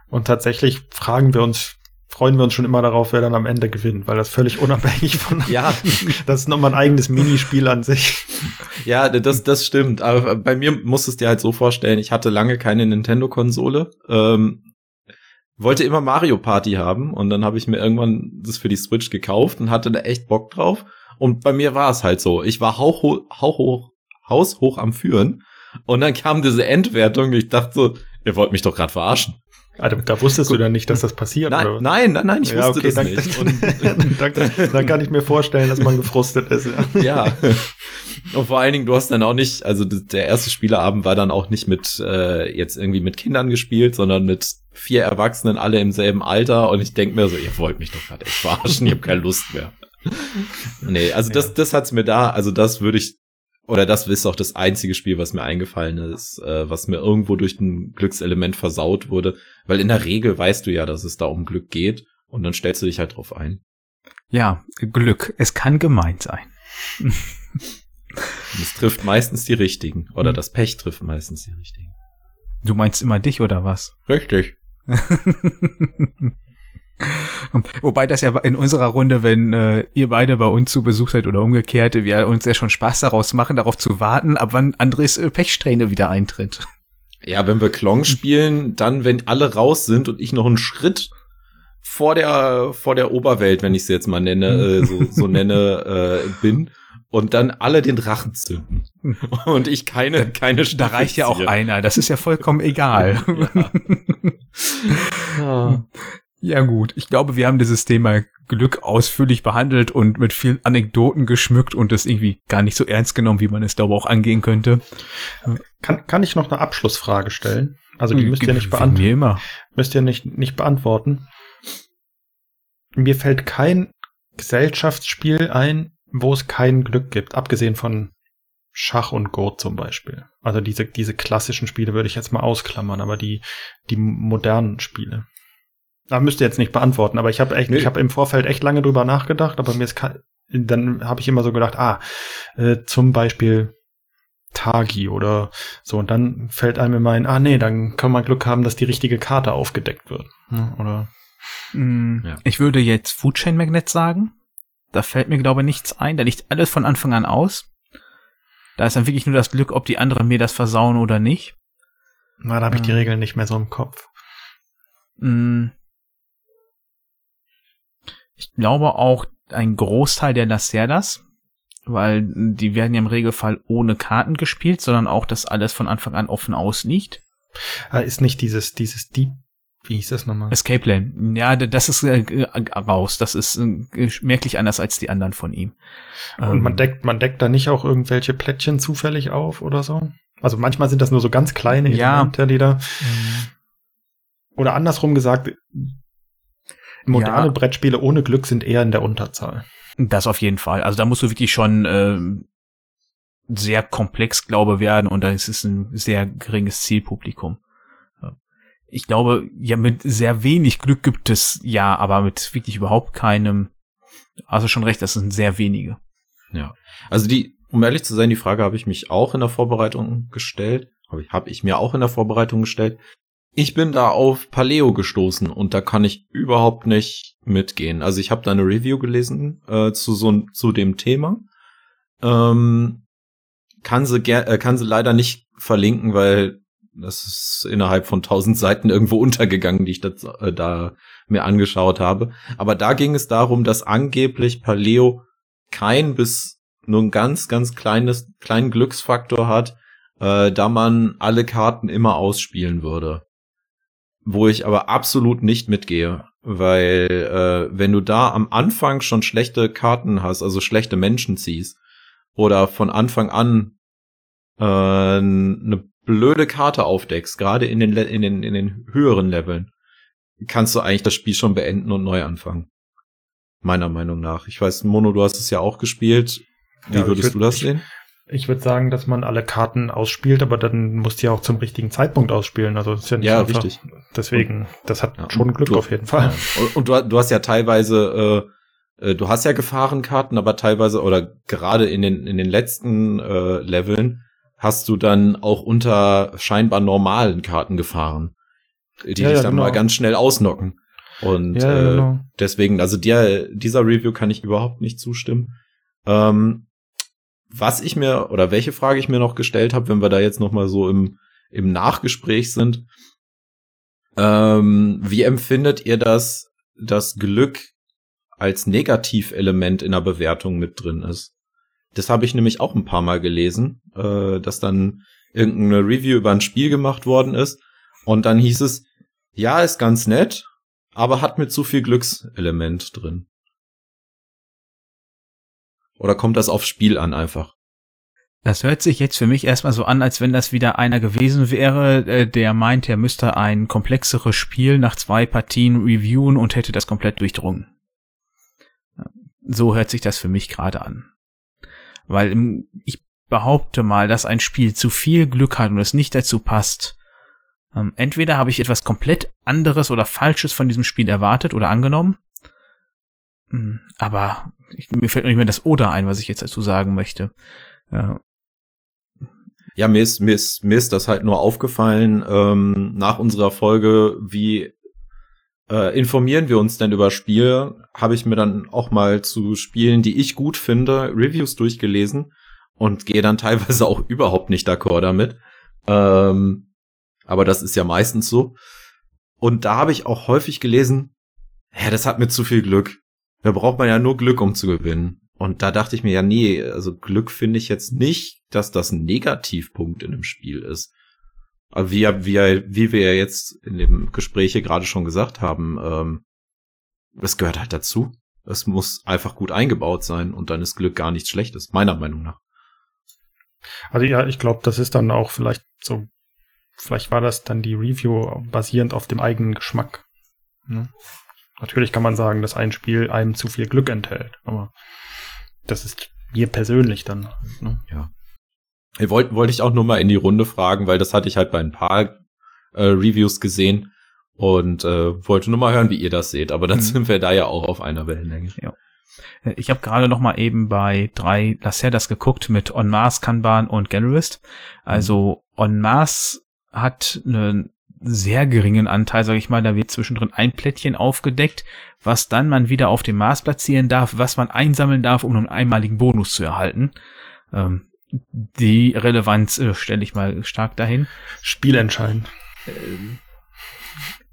und tatsächlich fragen wir uns, freuen wir uns schon immer darauf, wer dann am Ende gewinnt, weil das völlig unabhängig von, ja, (laughs) das ist nochmal ein eigenes Minispiel an sich. Ja, das, das stimmt, aber bei mir musst du es dir halt so vorstellen, ich hatte lange keine Nintendo-Konsole, ähm, wollte immer Mario Party haben und dann habe ich mir irgendwann das für die Switch gekauft und hatte da echt Bock drauf und bei mir war es halt so. Ich war hauchhoch, hauchhoch, haushoch am Führen. Und dann kam diese Endwertung. Ich dachte so, ihr wollt mich doch gerade verarschen. Also, da wusstest du dann nicht, dass das passiert, nein, oder? Nein, nein, nein, ich ja, wusste okay, das dann, nicht. Und, dann, dann, kann ich mir vorstellen, dass man gefrustet ist. Ja. (laughs) Und vor allen Dingen, du hast dann auch nicht, also der erste Spielerabend war dann auch nicht mit äh, jetzt irgendwie mit Kindern gespielt, sondern mit vier Erwachsenen, alle im selben Alter. Und ich denk mir so, ihr wollt mich doch gerade echt verarschen, ich habe keine Lust mehr nee, also das, das hat's mir da, also das würde ich, oder das ist auch das einzige Spiel, was mir eingefallen ist, äh, was mir irgendwo durch ein Glückselement versaut wurde, weil in der Regel weißt du ja, dass es da um Glück geht und dann stellst du dich halt drauf ein. Ja, Glück. Es kann gemeint sein. es trifft meistens die richtigen oder hm. das Pech trifft meistens die richtigen. Du meinst immer dich oder was? Richtig. (laughs) Wobei das ja in unserer Runde, wenn äh, ihr beide bei uns zu Besuch seid oder umgekehrt, wir uns ja schon Spaß daraus machen, darauf zu warten, ab wann Andres äh, Pechsträhne wieder eintritt. Ja, wenn wir Klong spielen, dann, wenn alle raus sind und ich noch einen Schritt vor der vor der Oberwelt, wenn ich sie jetzt mal nenne, äh, so, so nenne, äh, bin und dann alle den Drachen zünden und ich keine keine Da reicht ja auch einer, das ist ja vollkommen (laughs) egal. ja. ja. (laughs) Ja gut, ich glaube, wir haben dieses Thema Glück ausführlich behandelt und mit vielen Anekdoten geschmückt und das irgendwie gar nicht so ernst genommen, wie man es glaube auch angehen könnte. Kann, kann ich noch eine Abschlussfrage stellen? Also die müsst ihr nicht beantworten. Müsst ihr nicht, nicht beantworten. Mir fällt kein Gesellschaftsspiel ein, wo es kein Glück gibt, abgesehen von Schach und Go zum Beispiel. Also diese, diese klassischen Spiele würde ich jetzt mal ausklammern, aber die, die modernen Spiele. Da müsst ihr jetzt nicht beantworten, aber ich habe echt, nee. ich habe im Vorfeld echt lange drüber nachgedacht, aber mir ist dann habe ich immer so gedacht, ah, äh, zum Beispiel Tagi oder so und dann fällt einem immer ein, ah nee, dann kann man Glück haben, dass die richtige Karte aufgedeckt wird, ne? oder? Mm, ja. Ich würde jetzt Food Chain Magnet sagen. Da fällt mir glaube ich nichts ein, da liegt alles von Anfang an aus. Da ist dann wirklich nur das Glück, ob die anderen mir das versauen oder nicht. Na, da habe ich die Regeln nicht mehr so im Kopf. Mm, ich glaube auch ein Großteil der Lacerdas, weil die werden ja im Regelfall ohne Karten gespielt, sondern auch, dass alles von Anfang an offen ausliegt. Ah, ist nicht dieses, dieses Deep, wie hieß das nochmal? Escape Lane. Ja, das ist äh, raus. Das ist äh, merklich anders als die anderen von ihm. Und man ähm, deckt, man deckt da nicht auch irgendwelche Plättchen zufällig auf oder so? Also manchmal sind das nur so ganz kleine Elemente, ja. die da. Mhm. Oder andersrum gesagt, Moderne ja. Brettspiele ohne Glück sind eher in der Unterzahl. Das auf jeden Fall. Also da musst du wirklich schon äh, sehr komplex, glaube werden und da ist es ein sehr geringes Zielpublikum. Ich glaube, ja, mit sehr wenig Glück gibt es ja, aber mit wirklich überhaupt keinem. Also schon recht, das sind sehr wenige. Ja. Also die, um ehrlich zu sein, die Frage habe ich mich auch in der Vorbereitung gestellt. Habe ich, hab ich mir auch in der Vorbereitung gestellt. Ich bin da auf Paleo gestoßen und da kann ich überhaupt nicht mitgehen. Also ich habe da eine Review gelesen äh, zu so zu dem Thema. Ähm, kann sie äh, kann sie leider nicht verlinken, weil das ist innerhalb von tausend Seiten irgendwo (laughs) untergegangen, die ich das, äh, da mir angeschaut habe. Aber da ging es darum, dass angeblich Paleo kein bis nur ein ganz ganz kleines kleinen Glücksfaktor hat, äh, da man alle Karten immer ausspielen würde wo ich aber absolut nicht mitgehe, weil äh, wenn du da am Anfang schon schlechte Karten hast, also schlechte Menschen ziehst oder von Anfang an äh, eine blöde Karte aufdeckst, gerade in den in den in den höheren Leveln, kannst du eigentlich das Spiel schon beenden und neu anfangen. Meiner Meinung nach. Ich weiß, Mono, du hast es ja auch gespielt. Wie ja, würdest würd, du das sehen? Ich würde sagen, dass man alle Karten ausspielt, aber dann muss die auch zum richtigen Zeitpunkt ausspielen. Also das ist ja nicht ja, einfach. Richtig. Deswegen, das hat ja, schon Glück du, auf jeden Fall. Ja. Und, und du, du, hast ja teilweise, äh, äh, du hast ja Gefahrenkarten, aber teilweise oder gerade in den in den letzten äh, Leveln hast du dann auch unter scheinbar normalen Karten gefahren, die ja, dich dann genau. mal ganz schnell ausnocken. Und äh, genau. deswegen, also der, dieser Review kann ich überhaupt nicht zustimmen. Ähm, was ich mir oder welche Frage ich mir noch gestellt habe, wenn wir da jetzt noch mal so im im Nachgespräch sind, ähm, wie empfindet ihr das, dass Glück als Negativelement in der Bewertung mit drin ist? Das habe ich nämlich auch ein paar Mal gelesen, äh, dass dann irgendeine Review über ein Spiel gemacht worden ist und dann hieß es, ja, ist ganz nett, aber hat mit zu viel Glückselement drin. Oder kommt das aufs Spiel an einfach? Das hört sich jetzt für mich erstmal so an, als wenn das wieder einer gewesen wäre, äh, der meint, er müsste ein komplexeres Spiel nach zwei Partien reviewen und hätte das komplett durchdrungen. So hört sich das für mich gerade an. Weil ich behaupte mal, dass ein Spiel zu viel Glück hat und es nicht dazu passt. Ähm, entweder habe ich etwas komplett anderes oder Falsches von diesem Spiel erwartet oder angenommen, aber ich, mir fällt nicht mehr das Oder ein, was ich jetzt dazu sagen möchte. Ja. Ja, mir ist, mir ist, mir ist das halt nur aufgefallen, ähm, nach unserer Folge, wie äh, informieren wir uns denn über Spiele, habe ich mir dann auch mal zu Spielen, die ich gut finde, Reviews durchgelesen und gehe dann (laughs) teilweise auch überhaupt nicht d'accord damit. Ähm, aber das ist ja meistens so. Und da habe ich auch häufig gelesen, ja, das hat mir zu viel Glück. Da braucht man ja nur Glück, um zu gewinnen. Und da dachte ich mir ja, nee, also Glück finde ich jetzt nicht, dass das ein Negativpunkt in dem Spiel ist. Aber wie, wie, wie wir ja jetzt in dem Gespräch hier gerade schon gesagt haben, ähm, es gehört halt dazu. Es muss einfach gut eingebaut sein und dann ist Glück gar nichts Schlechtes, meiner Meinung nach. Also ja, ich glaube, das ist dann auch vielleicht so, vielleicht war das dann die Review basierend auf dem eigenen Geschmack. Ne? Natürlich kann man sagen, dass ein Spiel einem zu viel Glück enthält, aber das ist mir persönlich dann. Ne? Ja. Wollte wollte ich auch nur mal in die Runde fragen, weil das hatte ich halt bei ein paar äh, Reviews gesehen und äh, wollte nur mal hören, wie ihr das seht. Aber dann mhm. sind wir da ja auch auf einer Wellenlänge. Ja. Äh, ich habe gerade noch mal eben bei drei Lacerdas geguckt mit On Mars, Kanban und Gallerist. Also mhm. On Mars hat eine sehr geringen Anteil, sage ich mal. Da wird zwischendrin ein Plättchen aufgedeckt, was dann man wieder auf dem Mars platzieren darf, was man einsammeln darf, um einen einmaligen Bonus zu erhalten. Ähm, die Relevanz äh, stelle ich mal stark dahin. Spielentscheidend. Ähm,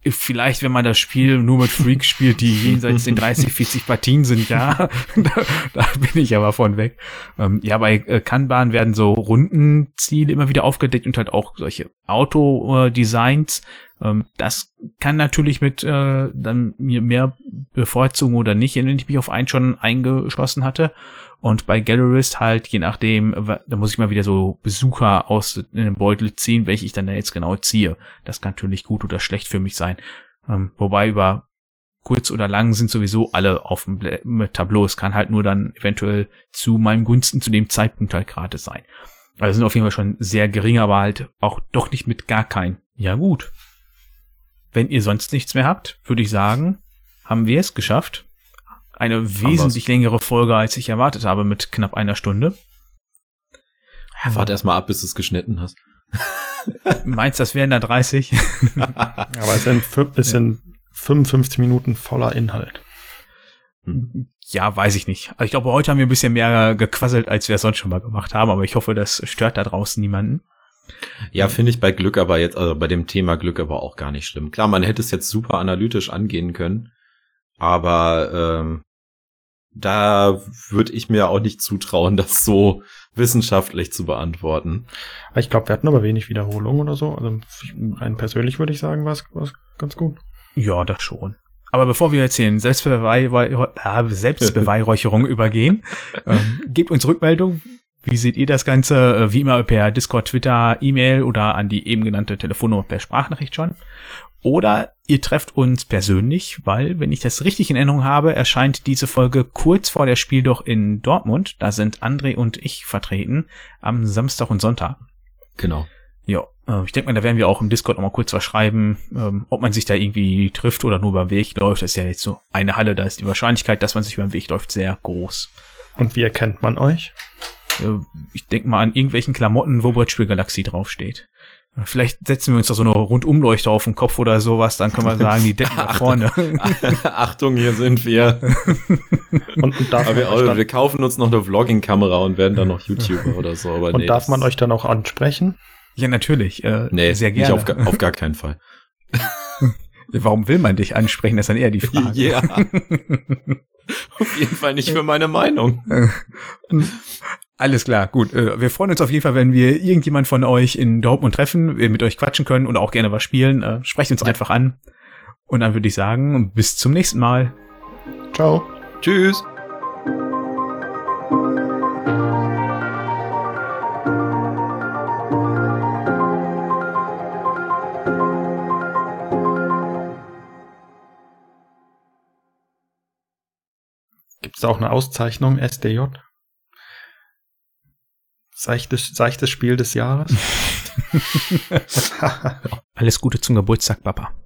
Vielleicht, wenn man das Spiel nur mit Freaks spielt, die jenseits den 30, 40 Partien sind, ja, (laughs) da, da bin ich aber von weg. Ähm, ja, bei äh, Kanban werden so Rundenziele immer wieder aufgedeckt und halt auch solche Auto-Designs. Ähm, das kann natürlich mit äh, dann mir mehr bevorzugen oder nicht, wenn ich mich auf einen schon eingeschlossen hatte. Und bei Gallerist halt, je nachdem, da muss ich mal wieder so Besucher aus dem Beutel ziehen, welche ich dann da jetzt genau ziehe. Das kann natürlich gut oder schlecht für mich sein. Ähm, wobei über kurz oder lang sind sowieso alle auf dem Tableau. Es kann halt nur dann eventuell zu meinem Gunsten zu dem Zeitpunkt halt gerade sein. Also sind auf jeden Fall schon sehr gering, aber halt auch doch nicht mit gar kein. Ja gut. Wenn ihr sonst nichts mehr habt, würde ich sagen, haben wir es geschafft eine wesentlich längere Folge, als ich erwartet habe, mit knapp einer Stunde. Ja, warte erst mal ab, bis du es geschnitten hast. (laughs) Meinst das wären da 30? (laughs) Aber es sind, es sind 55 Minuten voller Inhalt. Ja, weiß ich nicht. Also ich glaube, heute haben wir ein bisschen mehr gequasselt, als wir es sonst schon mal gemacht haben, aber ich hoffe, das stört da draußen niemanden. Ja, finde ich bei Glück aber jetzt, also bei dem Thema Glück aber auch gar nicht schlimm. Klar, man hätte es jetzt super analytisch angehen können, aber ähm, da würde ich mir auch nicht zutrauen, (laughs) das so wissenschaftlich zu beantworten. Ich glaube, wir hatten aber wenig Wiederholungen oder so. Also rein persönlich würde ich sagen, war es ganz gut. Ja, das schon. Aber bevor wir jetzt hier in (laughs) Selbstbeweihräucherung übergehen, (laughs) ähm, gebt uns Rückmeldung. Wie seht ihr das Ganze? Äh, wie immer per Discord, Twitter, E-Mail oder an die eben genannte Telefonnummer per Sprachnachricht schon. Oder ihr trefft uns persönlich, weil, wenn ich das richtig in Erinnerung habe, erscheint diese Folge kurz vor der Spiel doch in Dortmund. Da sind André und ich vertreten am Samstag und Sonntag. Genau. Ja, äh, ich denke mal, da werden wir auch im Discord noch mal kurz was schreiben, ähm, ob man sich da irgendwie trifft oder nur beim Weg läuft. Das ist ja jetzt so eine Halle, da ist die Wahrscheinlichkeit, dass man sich beim Weg läuft, sehr groß. Und wie erkennt man euch? Äh, ich denke mal an irgendwelchen Klamotten, wo Brettspiel Galaxie draufsteht. Vielleicht setzen wir uns da so eine Rundumleuchte auf den Kopf oder sowas, dann können wir sagen, die Decken da (laughs) vorne. (laughs) Achtung, hier sind wir. (laughs) und, und darf wir, dann, wir, kaufen uns noch eine Vlogging-Kamera und werden dann noch YouTuber oder so. Aber und nee, darf man euch dann auch ansprechen? Ja, natürlich. Äh, nee, sehr gerne. Nicht auf, auf gar keinen Fall. Warum will man dich ansprechen? Das ist dann eher die Frage. Ja. auf jeden Fall nicht für meine Meinung. Alles klar, gut. Äh, wir freuen uns auf jeden Fall, wenn wir irgendjemand von euch in Dortmund treffen, wir mit euch quatschen können und auch gerne was spielen. Äh, sprecht uns ja. einfach an. Und dann würde ich sagen, bis zum nächsten Mal. Ciao. Tschüss. Gibt es auch eine Auszeichnung SDJ? Seichtes, seichtes Spiel des Jahres. (laughs) (laughs) Alles Gute zum Geburtstag, Papa.